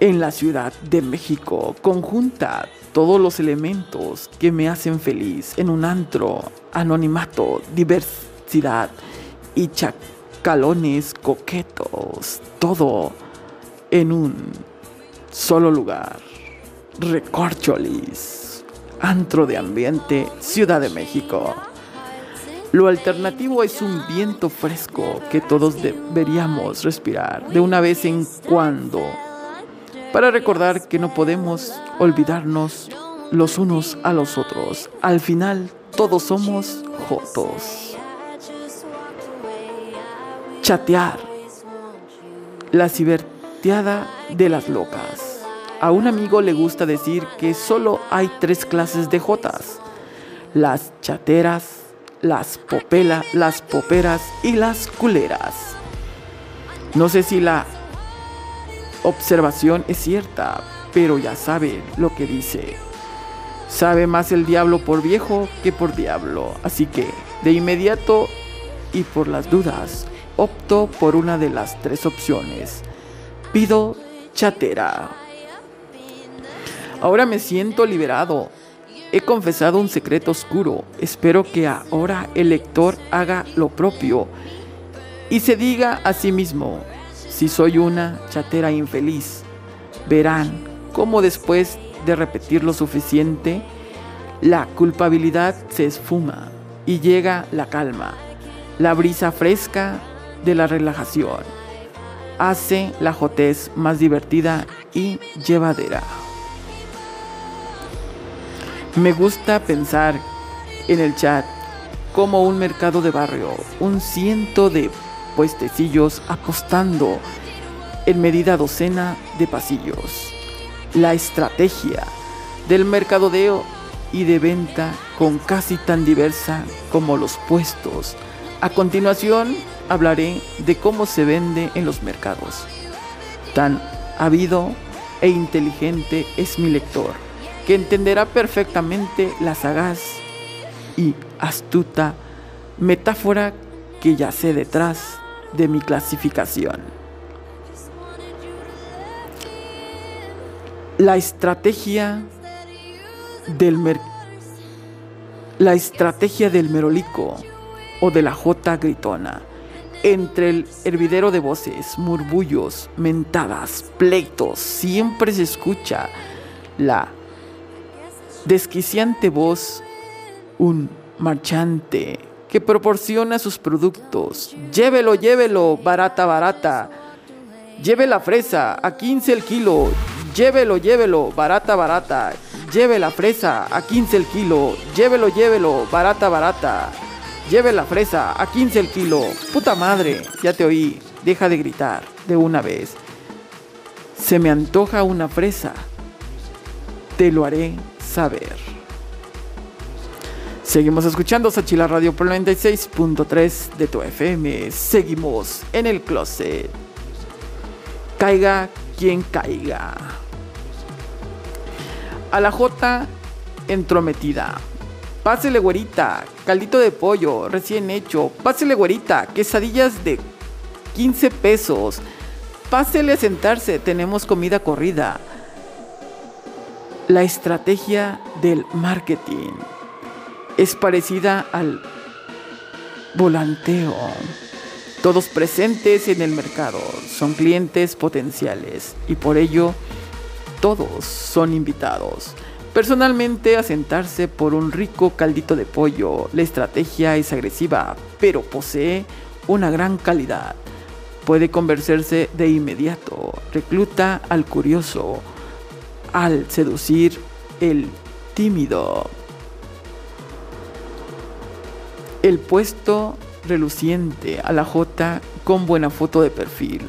en la Ciudad de México conjunta todos los elementos que me hacen feliz en un antro, anonimato, diversidad y chacalones coquetos, todo en un solo lugar. Recorcholis, antro de ambiente, Ciudad de México. Lo alternativo es un viento fresco que todos deberíamos respirar de una vez en cuando para recordar que no podemos olvidarnos los unos a los otros. Al final, todos somos jotos. Chatear. La ciberteada de las locas. A un amigo le gusta decir que solo hay tres clases de jotas. Las chateras, las popelas, las poperas y las culeras. No sé si la observación es cierta, pero ya sabe lo que dice. Sabe más el diablo por viejo que por diablo, así que de inmediato y por las dudas, opto por una de las tres opciones. Pido chatera. Ahora me siento liberado. He confesado un secreto oscuro. Espero que ahora el lector haga lo propio y se diga a sí mismo, si soy una chatera infeliz, verán cómo después de repetir lo suficiente, la culpabilidad se esfuma y llega la calma, la brisa fresca de la relajación. Hace la jotez más divertida y llevadera. Me gusta pensar en el chat como un mercado de barrio, un ciento de puestecillos apostando en medida docena de pasillos. La estrategia del mercadodeo y de venta con casi tan diversa como los puestos. A continuación hablaré de cómo se vende en los mercados. Tan habido e inteligente es mi lector, que entenderá perfectamente la sagaz y astuta metáfora que yace detrás de mi clasificación. La estrategia del mer la estrategia del merolico o de la jota gritona. Entre el hervidero de voces, murmullos, mentadas, pleitos, siempre se escucha la desquiciante voz, un marchante que proporciona sus productos. Llévelo, llévelo, barata, barata. Lleve la fresa a 15 el kilo. Llévelo, llévelo, barata, barata. Lleve la fresa a 15 el kilo. Llévelo, llévelo, barata, barata. Lleve la fresa a 15 el kilo. Puta madre, ya te oí. Deja de gritar de una vez. Se me antoja una fresa. te lo haré saber. Seguimos escuchando Sachila Radio por 96.3 de tu FM. Seguimos en el closet. Caiga quien caiga. A la J entrometida. Pásele güerita, caldito de pollo recién hecho. Pásele güerita, quesadillas de 15 pesos. Pásele a sentarse, tenemos comida corrida. La estrategia del marketing es parecida al volanteo. Todos presentes en el mercado son clientes potenciales y por ello todos son invitados. Personalmente a sentarse por un rico caldito de pollo. La estrategia es agresiva, pero posee una gran calidad. Puede convencerse de inmediato. Recluta al curioso al seducir el tímido. El puesto reluciente a la J con buena foto de perfil.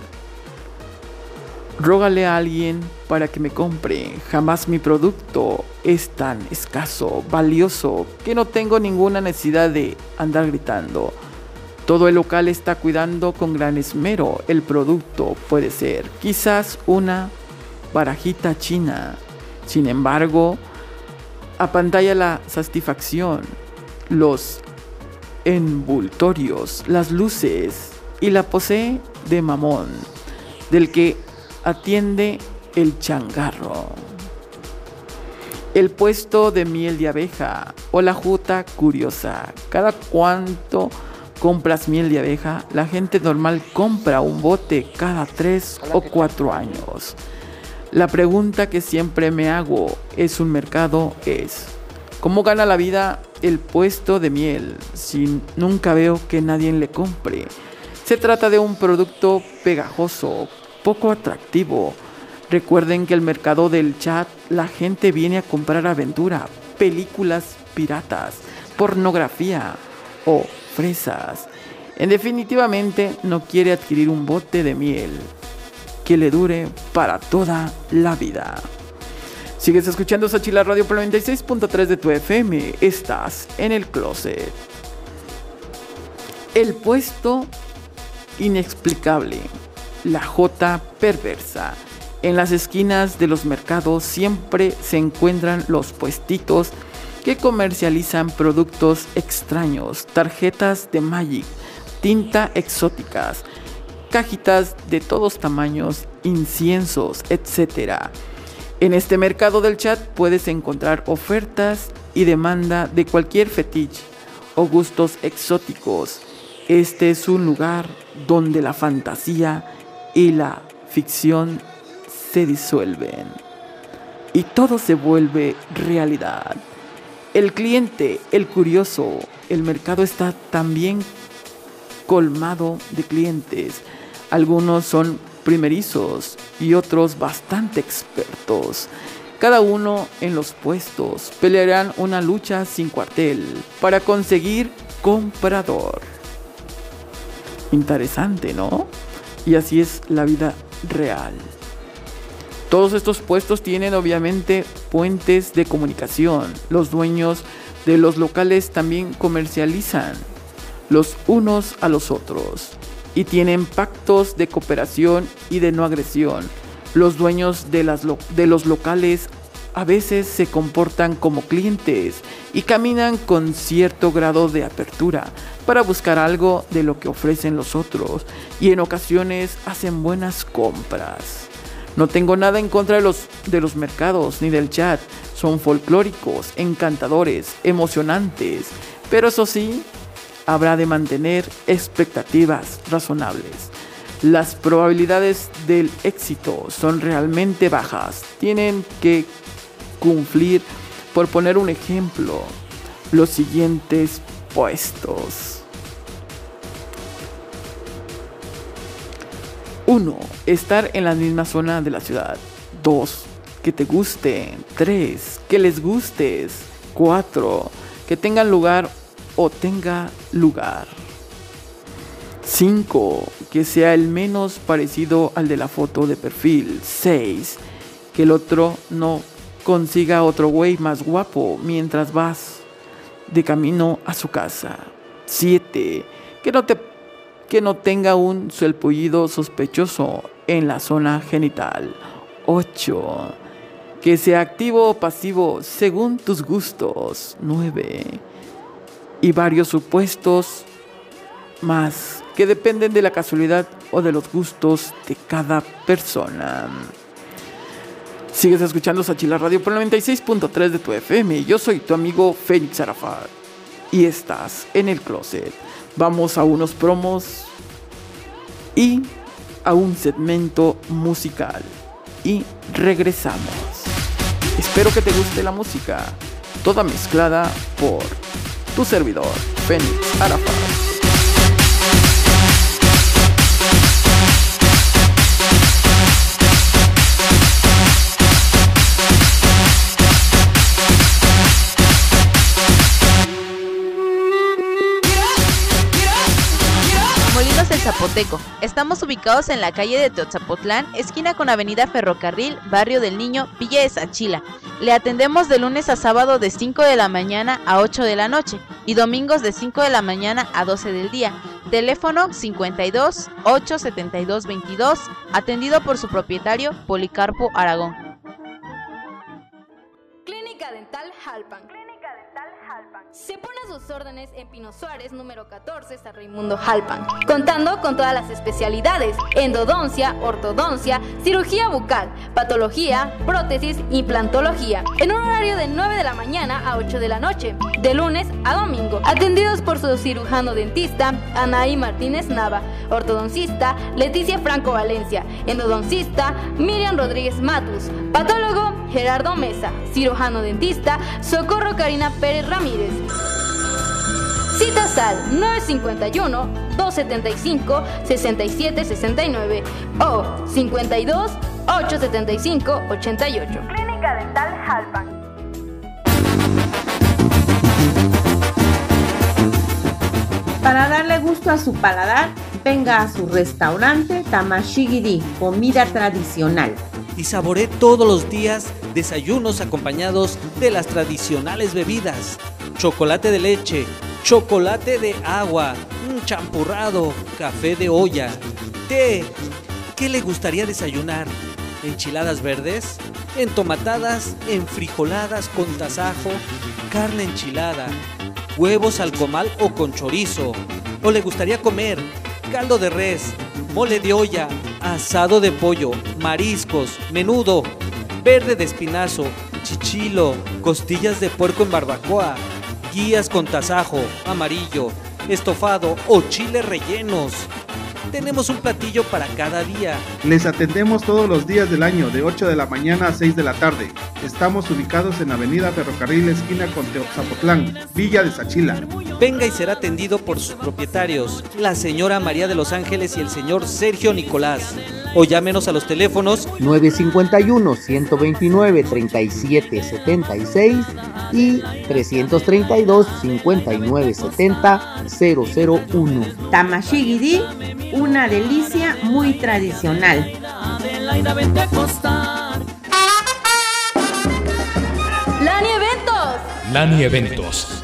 Rógale a alguien para que me compre. Jamás mi producto es tan escaso, valioso, que no tengo ninguna necesidad de andar gritando. Todo el local está cuidando con gran esmero el producto. Puede ser quizás una barajita china. Sin embargo, apantalla la satisfacción, los envoltorios, las luces y la posee de mamón, del que atiende el changarro. El puesto de miel de abeja o la juta curiosa. Cada cuánto compras miel de abeja, la gente normal compra un bote cada tres o cuatro años. La pregunta que siempre me hago es un mercado es, ¿cómo gana la vida el puesto de miel si nunca veo que nadie le compre? Se trata de un producto pegajoso, poco atractivo. Recuerden que el mercado del chat la gente viene a comprar aventura, películas piratas, pornografía o fresas. En definitivamente no quiere adquirir un bote de miel que le dure para toda la vida. Sigues escuchando Sachila Radio por 96.3 de tu FM. Estás en el closet. El puesto inexplicable. La J perversa. En las esquinas de los mercados siempre se encuentran los puestitos que comercializan productos extraños, tarjetas de Magic, tinta exóticas, cajitas de todos tamaños, inciensos, etc. En este mercado del chat puedes encontrar ofertas y demanda de cualquier fetiche o gustos exóticos. Este es un lugar donde la fantasía y la ficción se disuelven y todo se vuelve realidad. El cliente, el curioso, el mercado está también colmado de clientes algunos son primerizos y otros bastante expertos. Cada uno en los puestos pelearán una lucha sin cuartel para conseguir comprador. Interesante, ¿no? Y así es la vida real. Todos estos puestos tienen obviamente puentes de comunicación. Los dueños de los locales también comercializan los unos a los otros y tienen pactos de cooperación y de no agresión. Los dueños de, las de los locales a veces se comportan como clientes y caminan con cierto grado de apertura para buscar algo de lo que ofrecen los otros y en ocasiones hacen buenas compras. No tengo nada en contra de los, de los mercados ni del chat, son folclóricos, encantadores, emocionantes, pero eso sí, habrá de mantener expectativas razonables. Las probabilidades del éxito son realmente bajas. Tienen que cumplir, por poner un ejemplo, los siguientes puestos. 1. Estar en la misma zona de la ciudad. 2. Que te guste. 3. Que les gustes. 4. Que tengan lugar o tenga lugar. 5. Que sea el menos parecido al de la foto de perfil. 6. Que el otro no consiga otro güey más guapo mientras vas de camino a su casa. 7. Que no te que no tenga un suelpullido sospechoso en la zona genital. 8. Que sea activo o pasivo según tus gustos. 9. Y varios supuestos más que dependen de la casualidad o de los gustos de cada persona. Sigues escuchando Sachila Radio por el 96.3 de tu FM. Yo soy tu amigo Fénix Arafat. Y estás en el closet. Vamos a unos promos y a un segmento musical. Y regresamos. Espero que te guste la música. Toda mezclada por tu servidor, Fénix Arafat. Estamos ubicados en la calle de Teotzapotlán, esquina con Avenida Ferrocarril, Barrio del Niño, Villa de Sachila. Le atendemos de lunes a sábado de 5 de la mañana a 8 de la noche y domingos de 5 de la mañana a 12 del día. Teléfono 52 872 22, atendido por su propietario Policarpo Aragón. Clínica Dental Halpan. Se pone a sus órdenes en Pino Suárez, número 14, San Raimundo Halpan, contando con todas las especialidades: endodoncia, ortodoncia, cirugía bucal, patología, prótesis, implantología, en un horario de 9 de la mañana a 8 de la noche, de lunes a domingo, atendidos por su cirujano dentista Anaí Martínez Nava, ortodoncista Leticia Franco Valencia, endodoncista Miriam Rodríguez Matus, patólogo Gerardo Mesa, cirujano dentista Socorro Karina Pérez Ramírez. Citas al 951-275-6769 o 52-875-88. Clínica Dental Halpan. Para darle gusto a su paladar, venga a su restaurante Tamashigiri, comida tradicional. y saboree todos los días desayunos acompañados de las tradicionales bebidas. Chocolate de leche, chocolate de agua, un champurrado, café de olla, té. ¿Qué le gustaría desayunar? ¿Enchiladas verdes? ¿Entomatadas? ¿Enfrijoladas con tasajo? ¿Carne enchilada? ¿Huevos al comal o con chorizo? ¿O le gustaría comer caldo de res, mole de olla, asado de pollo, mariscos, menudo, verde de espinazo, chichilo, costillas de puerco en barbacoa, guías con tasajo, amarillo, estofado o chiles rellenos. Tenemos un platillo para cada día. Les atendemos todos los días del año, de 8 de la mañana a 6 de la tarde. Estamos ubicados en Avenida Ferrocarril, esquina con Teoxapotlán, Villa de Sachila. Venga y será atendido por sus propietarios, la señora María de los Ángeles y el señor Sergio Nicolás. O llámenos a los teléfonos 951-129-3776 y 332-5970-001. Tamashigiri, una delicia muy tradicional. Lani Eventos. Lani Eventos.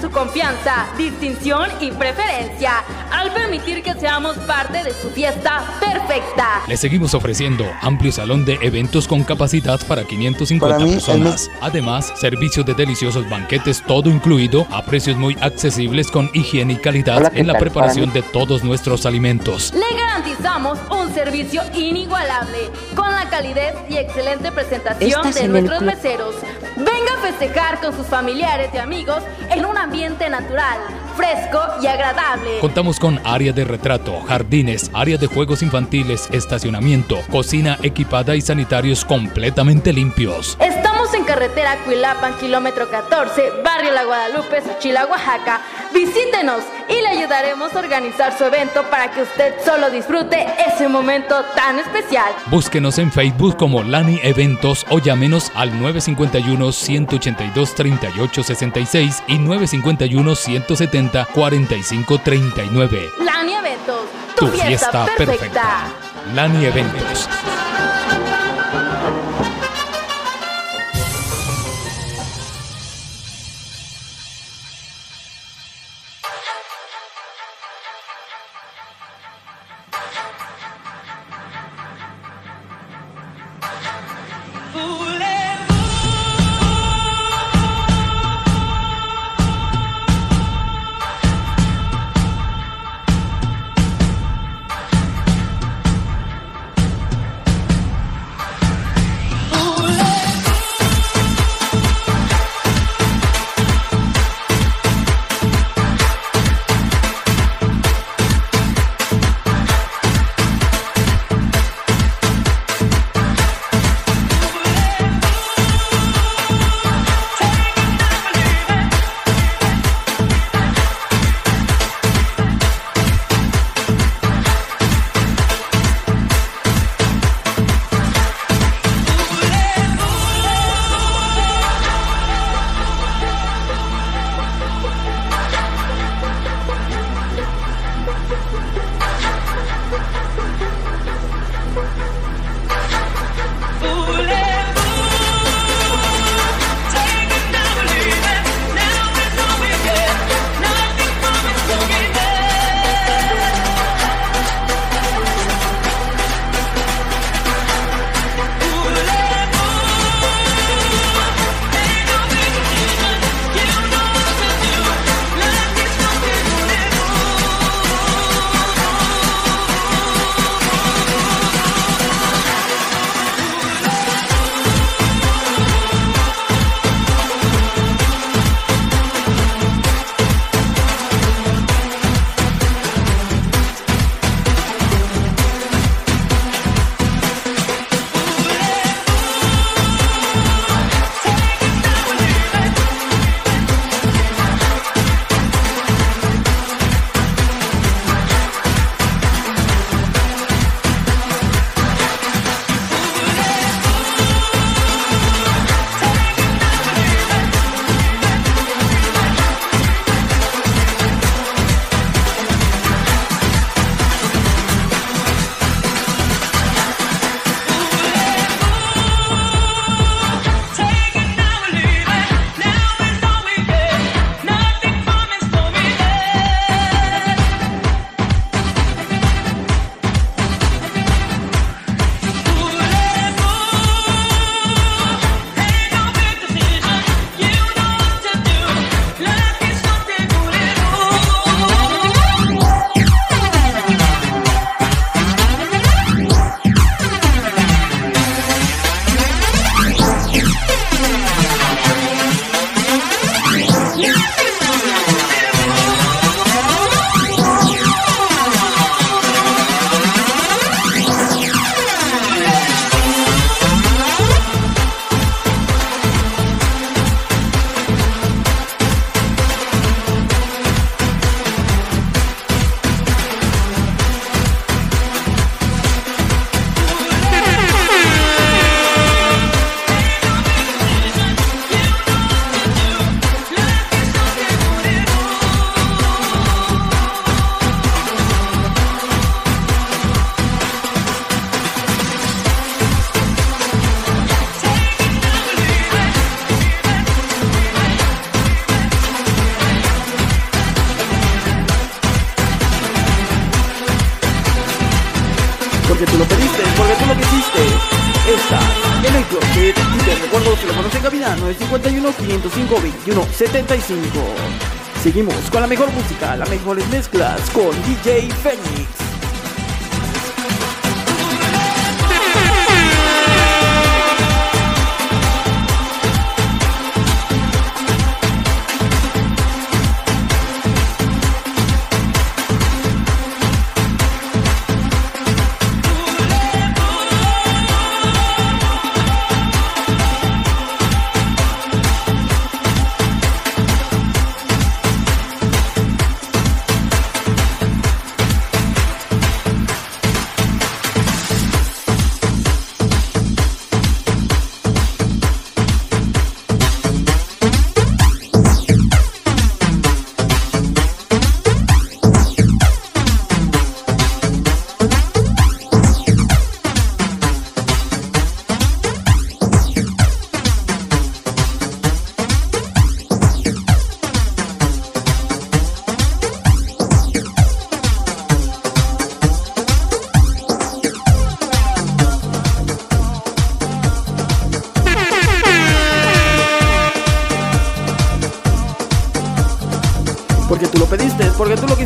Su confianza, distinción y preferencia al permitir que seamos parte de su fiesta perfecta. Le seguimos ofreciendo amplio salón de eventos con capacidad para 550 Para mí, el personas. Además, servicio de deliciosos banquetes todo incluido a precios muy accesibles con higiene y calidad Hola, ¿qué en la tal? preparación Para de todos nuestros alimentos. Le garantizamos un servicio inigualable con la calidez y excelente presentación Estás de nuestros meseros. Venga a festejar con sus familiares y amigos en un ambiente natural, fresco y agradable. Contamos con área de retrato, jardines, área de juegos infantiles, estacionamiento, cocina equipada y sanitarios completamente limpios. Estamos en carretera Cuilapan, kilómetro 14, barrio La Guadalupe, Xochila, Oaxaca. Visítenos y le ayudaremos a organizar su evento para que usted solo disfrute ese momento tan especial. Búsquenos en Facebook como Lani Eventos o llámenos al 951-182-3866 y 951-170-4539. Lani Eventos, tu, Tu fiesta perfecta. perfecta. Lani Eventos. 75. Seguimos con la mejor música, las mejores mezclas con DJ Phoenix.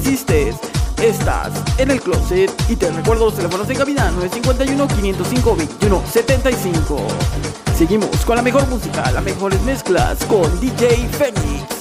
Estás en el closet y te recuerdo los teléfonos de cabina 951-505-2175. Seguimos con la mejor música, las mejores mezclas con DJ Fénix.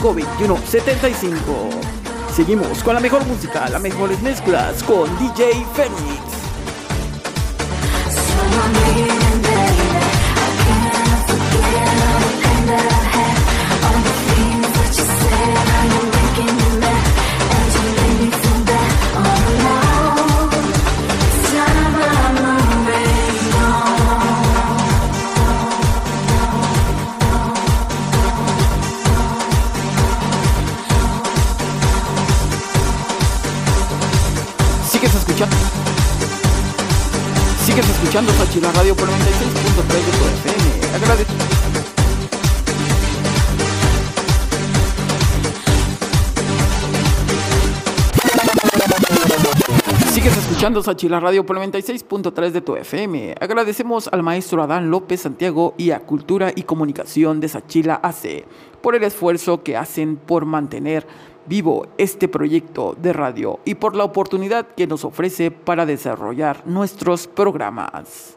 2175. Seguimos con la mejor música, las mejores mezclas con DJ Fénix. Sachila Radio por 96.3 de FM. Agradece- Sigues escuchando Sachila Radio por 96.3 de tu FM. Agradecemos al maestro Adán López Santiago y a Cultura y Comunicación de Sachila AC por el esfuerzo que hacen por mantener vivo este proyecto de radio y por la oportunidad que nos ofrece para desarrollar nuestros programas.